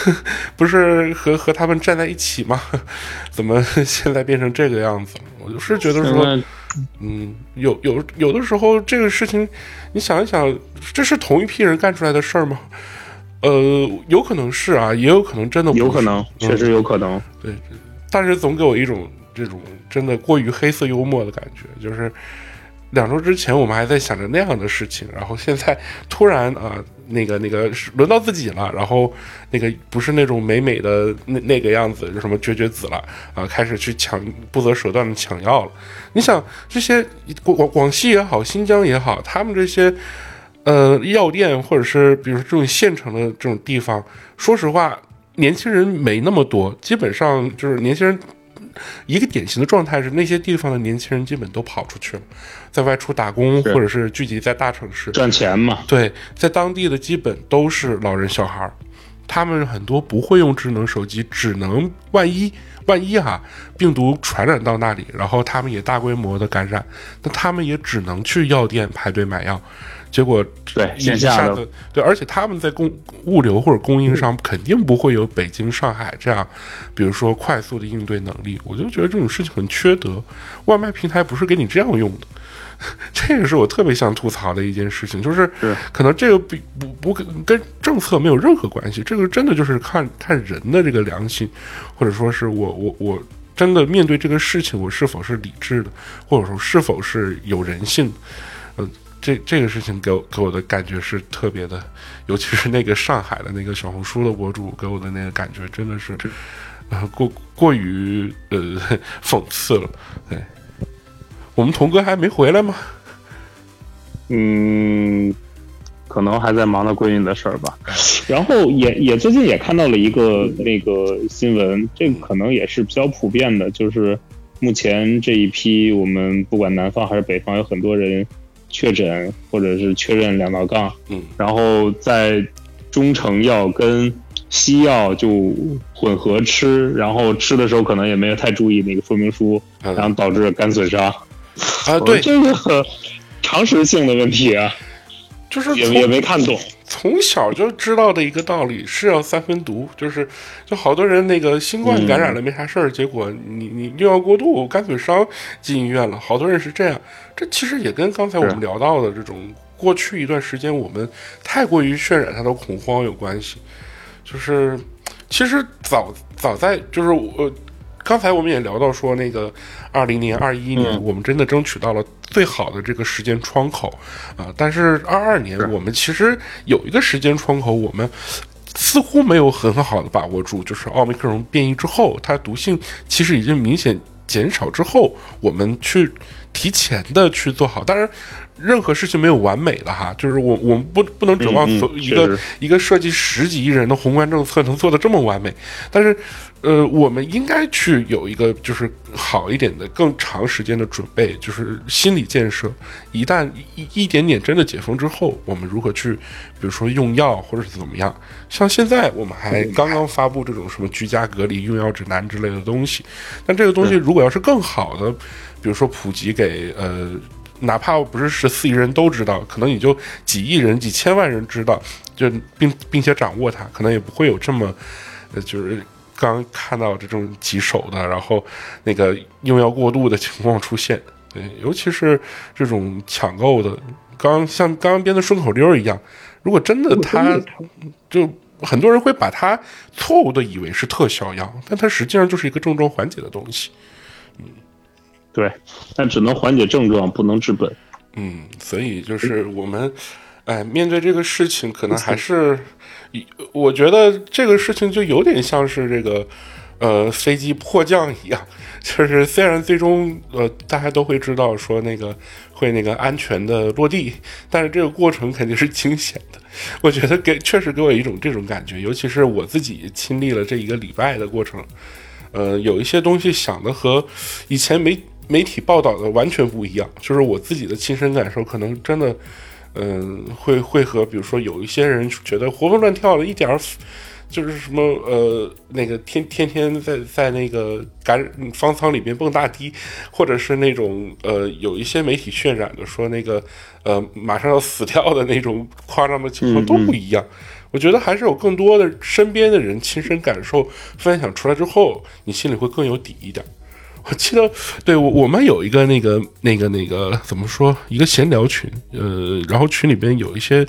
不是和和他们站在一起吗？怎么现在变成这个样子？我就是觉得说，嗯，有有有的时候这个事情，你想一想，这是同一批人干出来的事儿吗？呃，有可能是啊，也有可能真的有可能，确实有可能。对，但是总给我一种这种真的过于黑色幽默的感觉，就是两周之前我们还在想着那样的事情，然后现在突然啊。那个那个轮到自己了，然后那个不是那种美美的那那个样子，就什么绝绝子了啊，开始去抢不择手段的抢药了。你想这些广广西也好，新疆也好，他们这些呃药店或者是比如说这种县城的这种地方，说实话，年轻人没那么多，基本上就是年轻人。一个典型的状态是，那些地方的年轻人基本都跑出去了，在外出打工，或者是聚集在大城市赚钱嘛。对，在当地的基本都是老人小孩儿他们很多不会用智能手机，只能万一万一哈病毒传染到那里，然后他们也大规模的感染，那他们也只能去药店排队买药。结果对线下的对，而且他们在供物流或者供应上肯定不会有北京、上海这样，比如说快速的应对能力。我就觉得这种事情很缺德。外卖平台不是给你这样用的，这个是我特别想吐槽的一件事情。就是可能这个比不不跟政策没有任何关系，这个真的就是看看人的这个良心，或者说是我我我真的面对这个事情，我是否是理智的，或者说是否是有人性，嗯。这这个事情给我给我的感觉是特别的，尤其是那个上海的那个小红书的博主给我的那个感觉真的是，呃，过过于呃讽刺了。对，我们童哥还没回来吗？嗯，可能还在忙着闺女的事儿吧。然后也也最近也看到了一个那个新闻，这个可能也是比较普遍的，就是目前这一批我们不管南方还是北方，有很多人。确诊或者是确认两道杠，嗯，然后在中成药跟西药就混合吃，然后吃的时候可能也没有太注意那个说明书，嗯然后导致肝损伤。啊，对，这个常识性的问题啊，就是也也没看懂。从小就知道的一个道理是要三分毒，就是就好多人那个新冠感染了没啥事儿，结果你你用药过度、肝损伤进医院了，好多人是这样。这其实也跟刚才我们聊到的这种过去一段时间我们太过于渲染它的恐慌有关系。就是其实早早在就是我。刚才我们也聊到说，那个二零年、二一年，嗯我们真的争取到了最好的这个时间窗口啊、但是二二年，我们其实有一个时间窗口，我们似乎没有很好的把握住，就是奥密克戎变异之后，它毒性其实已经明显减少之后，我们去提前的去做好。当然，任何事情没有完美的哈，就是我我们不不能指望所一个、一个涉及十几亿人的宏观政策能做的这么完美，但是，呃，我们应该去有一个就是好一点的、更长时间的准备，就是心理建设。一旦一一点点真的解封之后，我们如何去，比如说用药或者是怎么样？像现在我们还刚刚发布这种什么居家隔离用药指南之类的东西，但这个东西如果要是更好的，比如说普及给呃。哪怕不是十四亿人都知道，可能也就几亿人、几千万人知道，就并并且掌握它，可能也不会有这么，呃，就是刚看到这种棘手的，然后那个用药过度的情况出现。对，尤其是这种抢购的，刚像刚刚编的顺口溜一样，如果真的它就很多人会把它错误的以为是特效药，但它实际上就是一个症状缓解的东西。对，但只能缓解症状，不能治本。嗯，所以就是我们，哎，面对这个事情，可能还是，我觉得这个事情就有点像是这个，呃，飞机迫降一样，就是虽然最终呃大家都会知道说那个会那个安全的落地，但是这个过程肯定是惊险的。我觉得给确实给我一种这种感觉，尤其是我自己亲历了这一个礼拜的过程，呃，有一些东西想的和以前媒媒体报道的完全不一样，就是我自己的亲身感受，可能真的，嗯、会会和比如说有一些人觉得活蹦乱跳的，一点儿就是什么呃那个天天天在在那个感方舱里边蹦大迪，或者是那种呃有一些媒体渲染的说那个呃马上要死掉的那种夸张的情况都不一样。我觉得还是有更多的身边的人亲身感受分享出来之后，你心里会更有底一点。我记得，对我我们有一个那个那个那个怎么说，一个闲聊群，呃，然后群里边有一些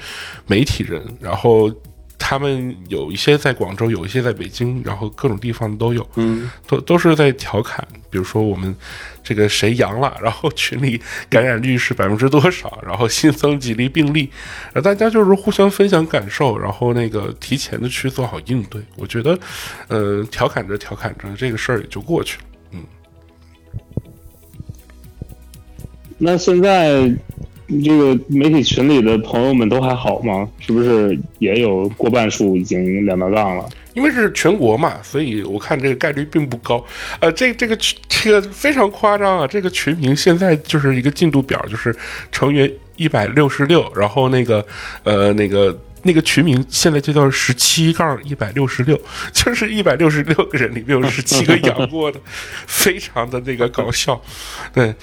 媒体人，然后他们有一些在广州，有一些在北京，然后各种地方都有，嗯，都都是在调侃，比如说我们这个谁阳了，然后群里感染率是百分之多少，然后新增几例病例，呃，大家就是互相分享感受，然后那个提前的去做好应对。我觉得，呃，调侃着调侃着，这个事儿也就过去了。那现在这个媒体群里的朋友们都还好吗？是不是也有过半数已经两道杠了？因为是全国嘛，所以我看这个概率并不高。呃，这这个这个非常夸张啊！这个群名现在就是一个进度表，就是成员一百六十六，然后那个呃那个那个群名现在就叫十七杠一百六十六，就是一百六十六个人里面有十七个 阳过的，非常的那个搞笑。对，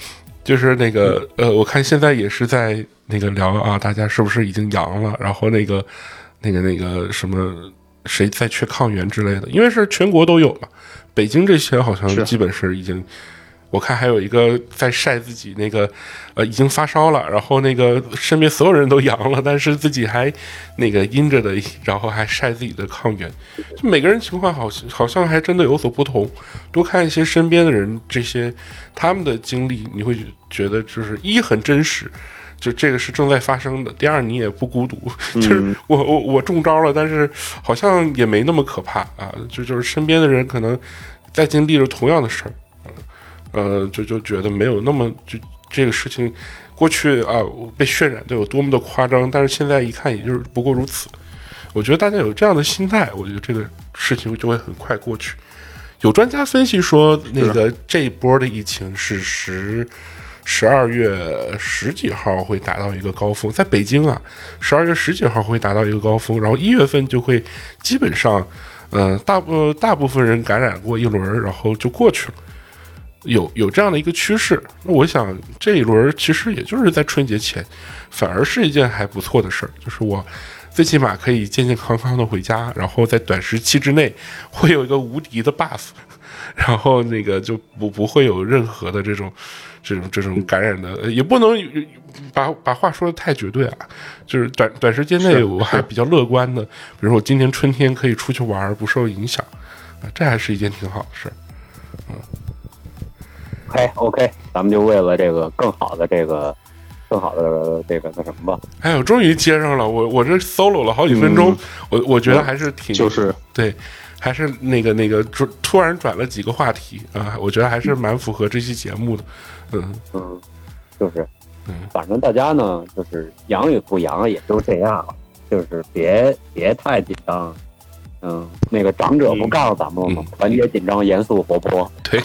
就是那个呃，我看现在也是在那个聊啊，大家是不是已经阳了？然后那个那个那个什么。谁在缺抗原之类的，因为是全国都有嘛。北京这些好像基本是已经，我看还有一个在晒自己那个，呃，已经发烧了，然后那个身边所有人都阳了，但是自己还那个阴着的，然后还晒自己的抗原。就每个人情况好像好像还真的有所不同。多看一些身边的人这些他们的经历，你会觉得就是一很真实。就这个是正在发生的。第二，你也不孤独，就是我我我中招了，但是好像也没那么可怕啊。就就是身边的人可能在经历着同样的事儿，呃，就就觉得没有那么就这个事情过去啊被渲染的有多么的夸张，但是现在一看也就是不过如此。我觉得大家有这样的心态，我觉得这个事情就会很快过去。有专家分析说，那个这一波的疫情是十。十二月十几号会达到一个高峰，在北京啊，十二月十几号会达到一个高峰，然后一月份就会基本上，嗯、大部大部分人感染过一轮，然后就过去了。有有这样的一个趋势，那我想这一轮其实也就是在春节前，反而是一件还不错的事儿，就是我最起码可以健健康康的回家，然后在短时期之内会有一个无敌的 buff，然后那个就不不会有任何的这种这种这种感染的，呃也不能把把话说的太绝对啊，就是短短时间内我还比较乐观的，比如说我今年春天可以出去玩儿不受影响，啊，这还是一件挺好的事儿。OK OK，咱们就为了这个更好的这个更好的这个那什么吧。哎，我终于接上了，我我这 solo 了好几分钟，我我觉得还是挺就是对，还是那个那个转突然转了几个话题啊，我觉得还是蛮符合这期节目的，嗯嗯，就是嗯，反正大家呢，就是阳与不阳也就这样了，就是别别太紧张。嗯，那个长者不告诉咱们了吗？嗯团结、紧张、严肃、活泼，对，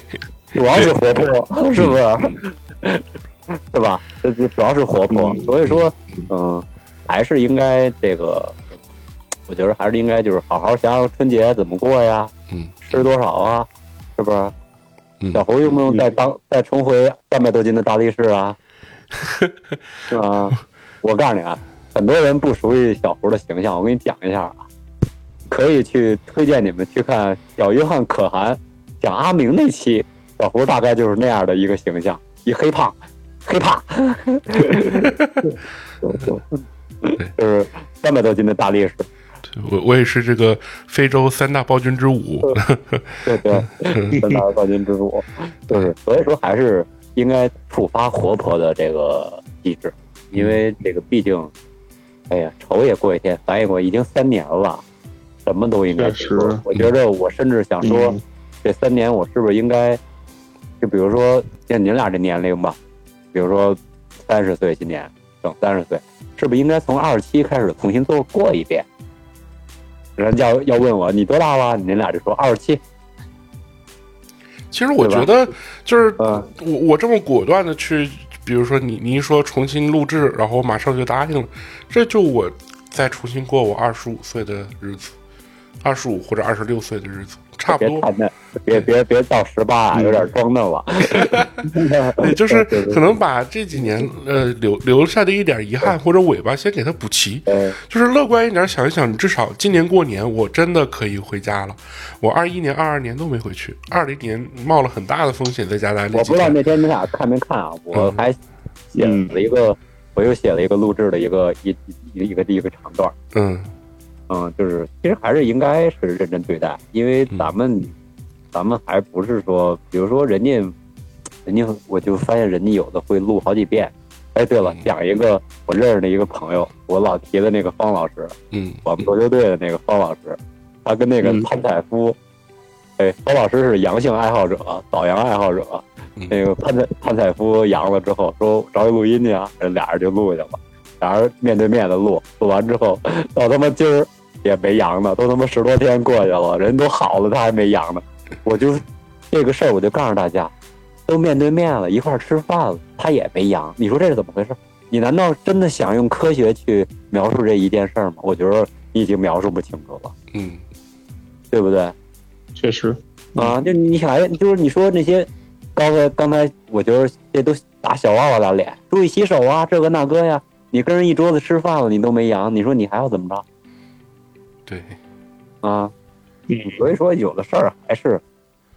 主要是活泼，是不是？对吧？这这主要是活泼，嗯所以说，嗯，还是应该这个，我觉得还是应该就是好好想想春节怎么过呀，嗯吃多少啊，是不是？嗯小猴用不用再当再重回三百多斤的大力士啊？是吧？我告诉你啊，很多人不熟悉小猴的形象，我给你讲一下啊，可以去推荐你们去看小约翰可汗讲阿明那期，小胡大概就是那样的一个形象，一黑胖，黑胖，就是三百多斤的大力士，我我也是这个非洲三大暴君之五，对。对，三大暴君之五，就是所以说还是应该触发活泼的这个机制，因为这个毕竟，哎呀，愁也过一天，烦也过，已经三年了，什么都应该确去做。实我觉得我甚至想说，嗯。这三年我是不是应该，就比如说像您俩这年龄吧，比如说三十岁今年整三十岁，是不是应该从二十七开始重新做过一遍？人家要要问我你多大了，您俩就说二十七。其实我觉得就是嗯我我这么果断的去，比如说你你一说重新录制，然后我马上就答应了，这就我再重新过我二十五岁的日子，二十五或者二十六岁的日子，差不多。别太嫩，别别别到十八啊，有点装嫩了。对，就是可能把这几年呃留留下的一点遗憾或者尾巴先给它补齐，就是乐观一点想一想，你至少今年过年我真的可以回家了。我二一年、二二年都没回去，二零年冒了很大的风险在家待那我。不知道那天你俩看没看啊？我还写了一个，我又写了一个录制的一个一一个一个一个长段。嗯嗯，就是其实还是应该是认真对待，因为咱们、咱们还不是说，比如说人家，人家我就发现人家有的会录好几遍。哎，对了，讲一个我认识的一个朋友，我老提的那个方老师，嗯我们足球队的那个方老师，他跟那个嗯潘采夫，哎，方老师是阳性爱好者，早阳爱好者。嗯那个潘采潘采夫阳了之后，说找你录音去啊，人俩人就录去了，俩人面对面的录，录完之后到他妈今儿也没阳呢，都他妈十多天过去了，人都好了，他还没阳呢。我就这个事儿，我就告诉大家，都面对面了，一块儿吃饭了，他也没阳，你说这是怎么回事？你难道真的想用科学去描述这一件事儿吗？我觉得你已经描述不清楚了，嗯对不对？确实，啊，就你还就是你说那些，刚才刚才我觉得这都打小娃娃的脸，注意洗手啊，这个那个呀。你跟人一桌子吃饭了，你都没阳，你说你还要怎么着对，啊？嗯，所以说有的事儿还是，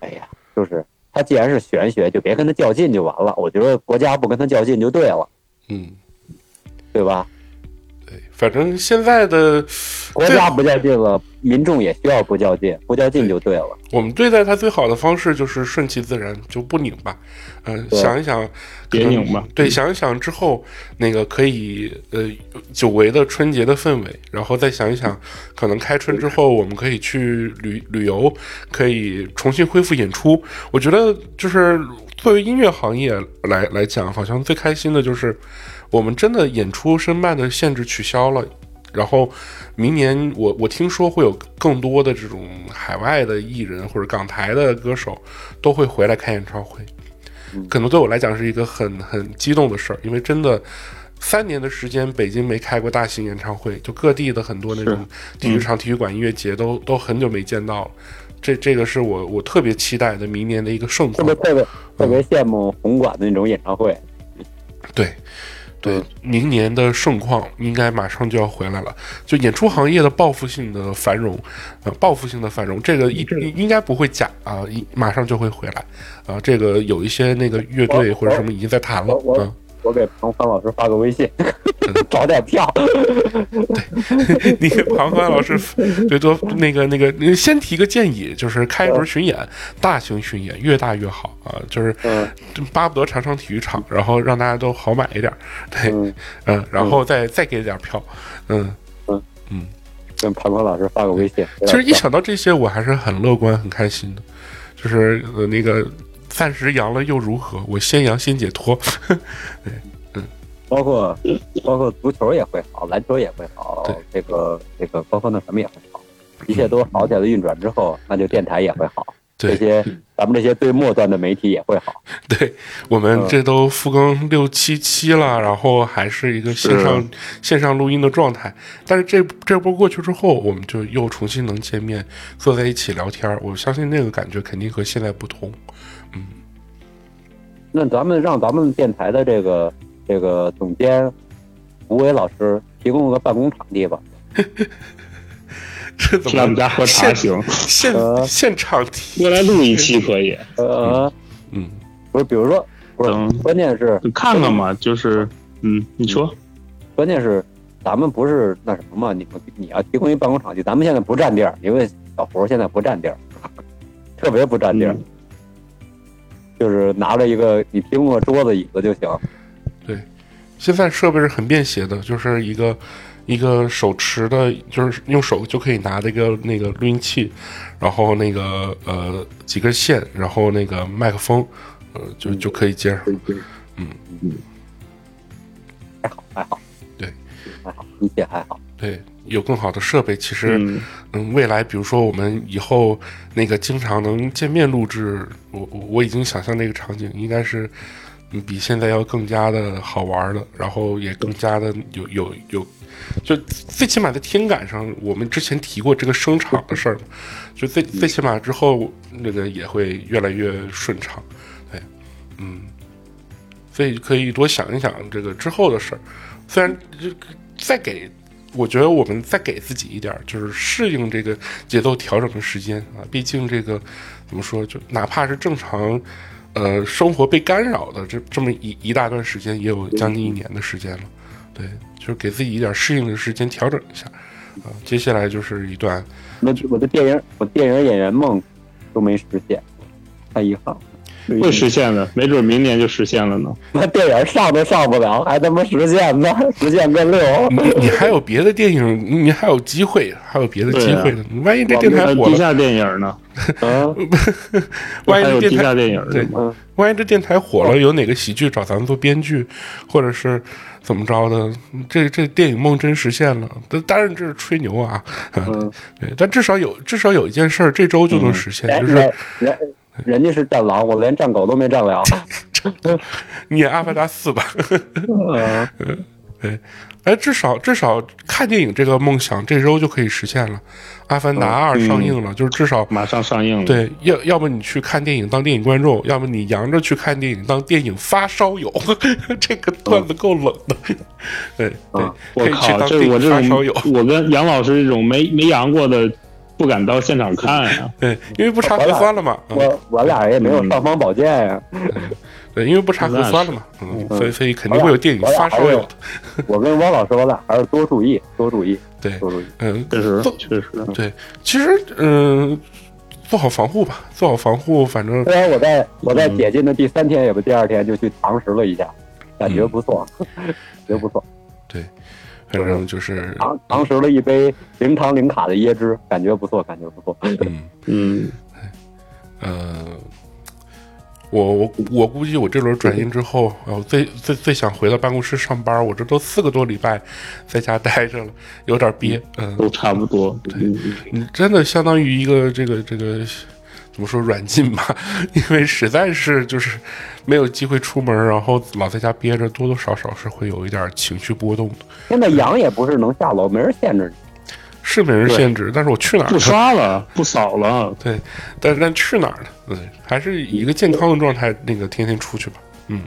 哎呀，就是他既然是玄学，就别跟他较劲就完了。我觉得国家不跟他较劲就对了，嗯对吧？对，反正现在的国家不较劲了，民众也需要不较劲，不较劲就对了。我们对待它最好的方式就是顺其自然，就不拧巴。嗯、对想一想，可能别拧巴对，想一想之后，那个可以呃，久违的春节的氛围，然后再想一想，可能开春之后我们可以去旅旅游，可以重新恢复演出。我觉得就是作为音乐行业来来讲，好像最开心的就是我们真的演出申办的限制取消了。然后，明年我我听说会有更多的这种海外的艺人或者港台的歌手都会回来开演唱会。可能对我来讲是一个很很激动的事儿，因为真的三年的时间，北京没开过大型演唱会，就各地的很多那种体育场、体育馆、音乐节都都很久没见到了。这这个是我我特别期待的明年的一个盛况特别。特别特别羡慕红馆的那种演唱会？对，对，明年的盛况应该马上就要回来了。就演出行业的报复性的繁荣，呃，报复性的繁荣，这个应应该不会假啊，一马上就会回来啊。这个有一些那个乐队或者什么已经在谈了我我啊。我给庞帆老师发个微信，找点票。对 你给庞宽老师最多那个那个，你先提个建议，就是开一轮巡演，大型巡演越大越好啊，就是嗯巴不得长城体育场，然后让大家都好买一点，对，嗯，嗯，然后再再给点票，嗯嗯嗯。跟庞宽老师发个微信。其实一想到这些，我还是很乐观、很开心的。就是呃，那个暂时阳了又如何？我先阳先解脱。对，嗯包括包括足球也会好，篮球也会好对，这个这个包括那什么也会好，一切都好起来的运转之后，那就电台也会好，这些咱们这些最末端的媒体也会好。对，我们这都复更六七期了，然后还是一个线上线上录音的状态。但是这这波过去之后，我们就又重新能见面，坐在一起聊天儿。我相信那个感觉肯定和现在不同。那咱们让咱们电台的这个这个总监吴伟老师提供个办公场地吧。这怎去他们家喝茶行，现呃现场提？过来录一期可以，呃，嗯，不是，比如说，不是，嗯关键是就看看嘛，就是嗯，你说关键是咱们不是那什么嘛？你你要提供一办公场地，咱们现在不占地儿，因为小胡现在不占地儿，特别不占地儿，嗯就是拿着一个你提供个桌子椅子就行。对现在设备是很便携的，就是一个一个手持的，就是用手就可以拿的一个那个录音器，然后那个呃几根线，然后那个麦克风，呃就就可以接上。还好还好，对，还好，一切还好。对，有更好的设备，其实嗯嗯，未来比如说我们以后那个经常能见面录制，我我我已经想象那个场景应该是。嗯比现在要更加的好玩的，然后也更加的有有有，就最起码在听感上，我们之前提过这个声场的事儿嘛，就最最起码之后那个也会越来越顺畅，对，嗯，所以可以多想一想这个之后的事儿，虽然就再给。我觉得我们再给自己一点，就是适应这个节奏调整的时间啊。毕竟这个怎么说，就哪怕是正常，呃，生活被干扰的这这么一一大段时间，也有将近一年的时间了。对，就是给自己一点适应的时间，调整一下啊。接下来就是一段，那我的电影，我电影演员梦都没实现，太遗憾了。会实现的，没准明年就实现了呢。那电影上都上不了，还他妈实现呢？实现个六！你你还有别的电影，你还有机会，还有别的机会呢。你万一这电台火了，地下电影呢，嗯万一有这电台地下电影对呢嘛。嗯，万一这电台火了，有哪个喜剧找咱们做编剧，或者是怎么着的，这这电影梦真实现了。当当然这是吹牛啊，嗯 对，但至少有至少有一件事儿这周就能实现，人就是人人家是战狼，我连战狗都没战了。你演《阿凡达四》吧。嗯对，哎，至少至少看电影这个梦想这周就可以实现了，《阿凡达二》上映了，就是至少马上上映了。对，要要么你去看电影当电影观众，要么你扬着去看电影当电影发烧友，这个段子够冷的。对对，我靠，这我这发烧友。种，我跟杨老师这种没没阳过的，不敢到现场看 呀。对，因为不查核酸了嘛。嗯，我我俩也没有尚方宝剑呀。对，因为不查核酸了嘛。嗯，所以所以肯定会有电影发烧友的。我跟汪老师，我俩还是多注意，多注意，对，多注意。嗯，确实，确实，对，其实嗯，做好防护吧，做好防护，反正虽然我在我在解禁的第三天，也不第二天就去堂食了一下，感觉不错，感觉不错。对，反正就是堂堂食了一杯零糖零卡的椰汁，感觉不错，感觉不错。嗯。嗯，呃，我我我估计我这轮转阴之后，啊，我最最最想回到办公室上班。我这都四个多礼拜在家待着了，有点憋。嗯，都差不多。对，你真的相当于一个这个这个怎么说软禁吧，因为实在是就是没有机会出门，然后老在家憋着，多多少少是会有一点情绪波动的。现在羊也不是能下楼，没人限制你。是没人限制，但是我去哪儿不？刷了，不扫了。对，但但去哪儿呢？对，还是以一个健康的状态，那个天天出去吧。嗯，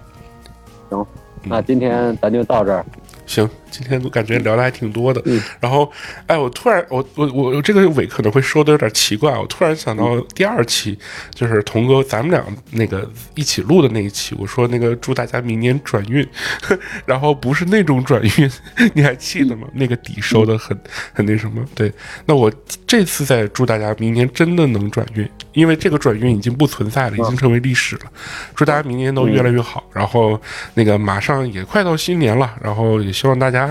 行那今天咱就到这儿。行，今天我感觉聊的还挺多的。嗯然后，哎，我突然，我我我这个尾可能会说的有点奇怪，我突然想到第二期，就是童哥咱们俩那个一起录的那一期，我说那个祝大家明年转运，然后不是那种转运，你还记得吗？那个底收的很很那什么。对，那我这次再祝大家明年真的能转运，因为这个转运已经不存在了，已经成为历史了。祝大家明年都越来越好。然后那个马上也快到新年了，然后也希望大家，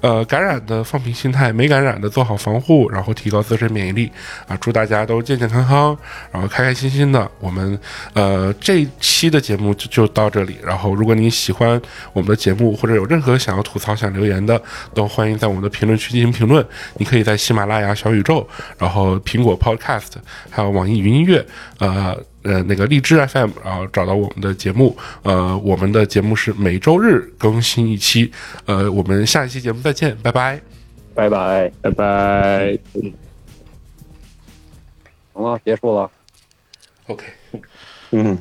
呃，感染的放平心态，没感染的做好防护，然后提高自身免疫力啊！祝大家都健健康康，然后开开心心的。我们呃这一期的节目就就到这里。然后如果你喜欢我们的节目，或者有任何想要吐槽、想留言的，都欢迎在我们的评论区进行评论。你可以在喜马拉雅、小宇宙，然后苹果 Podcast，还有网易云音乐，呃。呃，那个荔枝 FM，然后找到我们的节目，呃，我们的节目是每周日更新一期，呃，我们下一期节目再见，拜拜。拜拜，拜拜。行了，结束了。OK。嗯。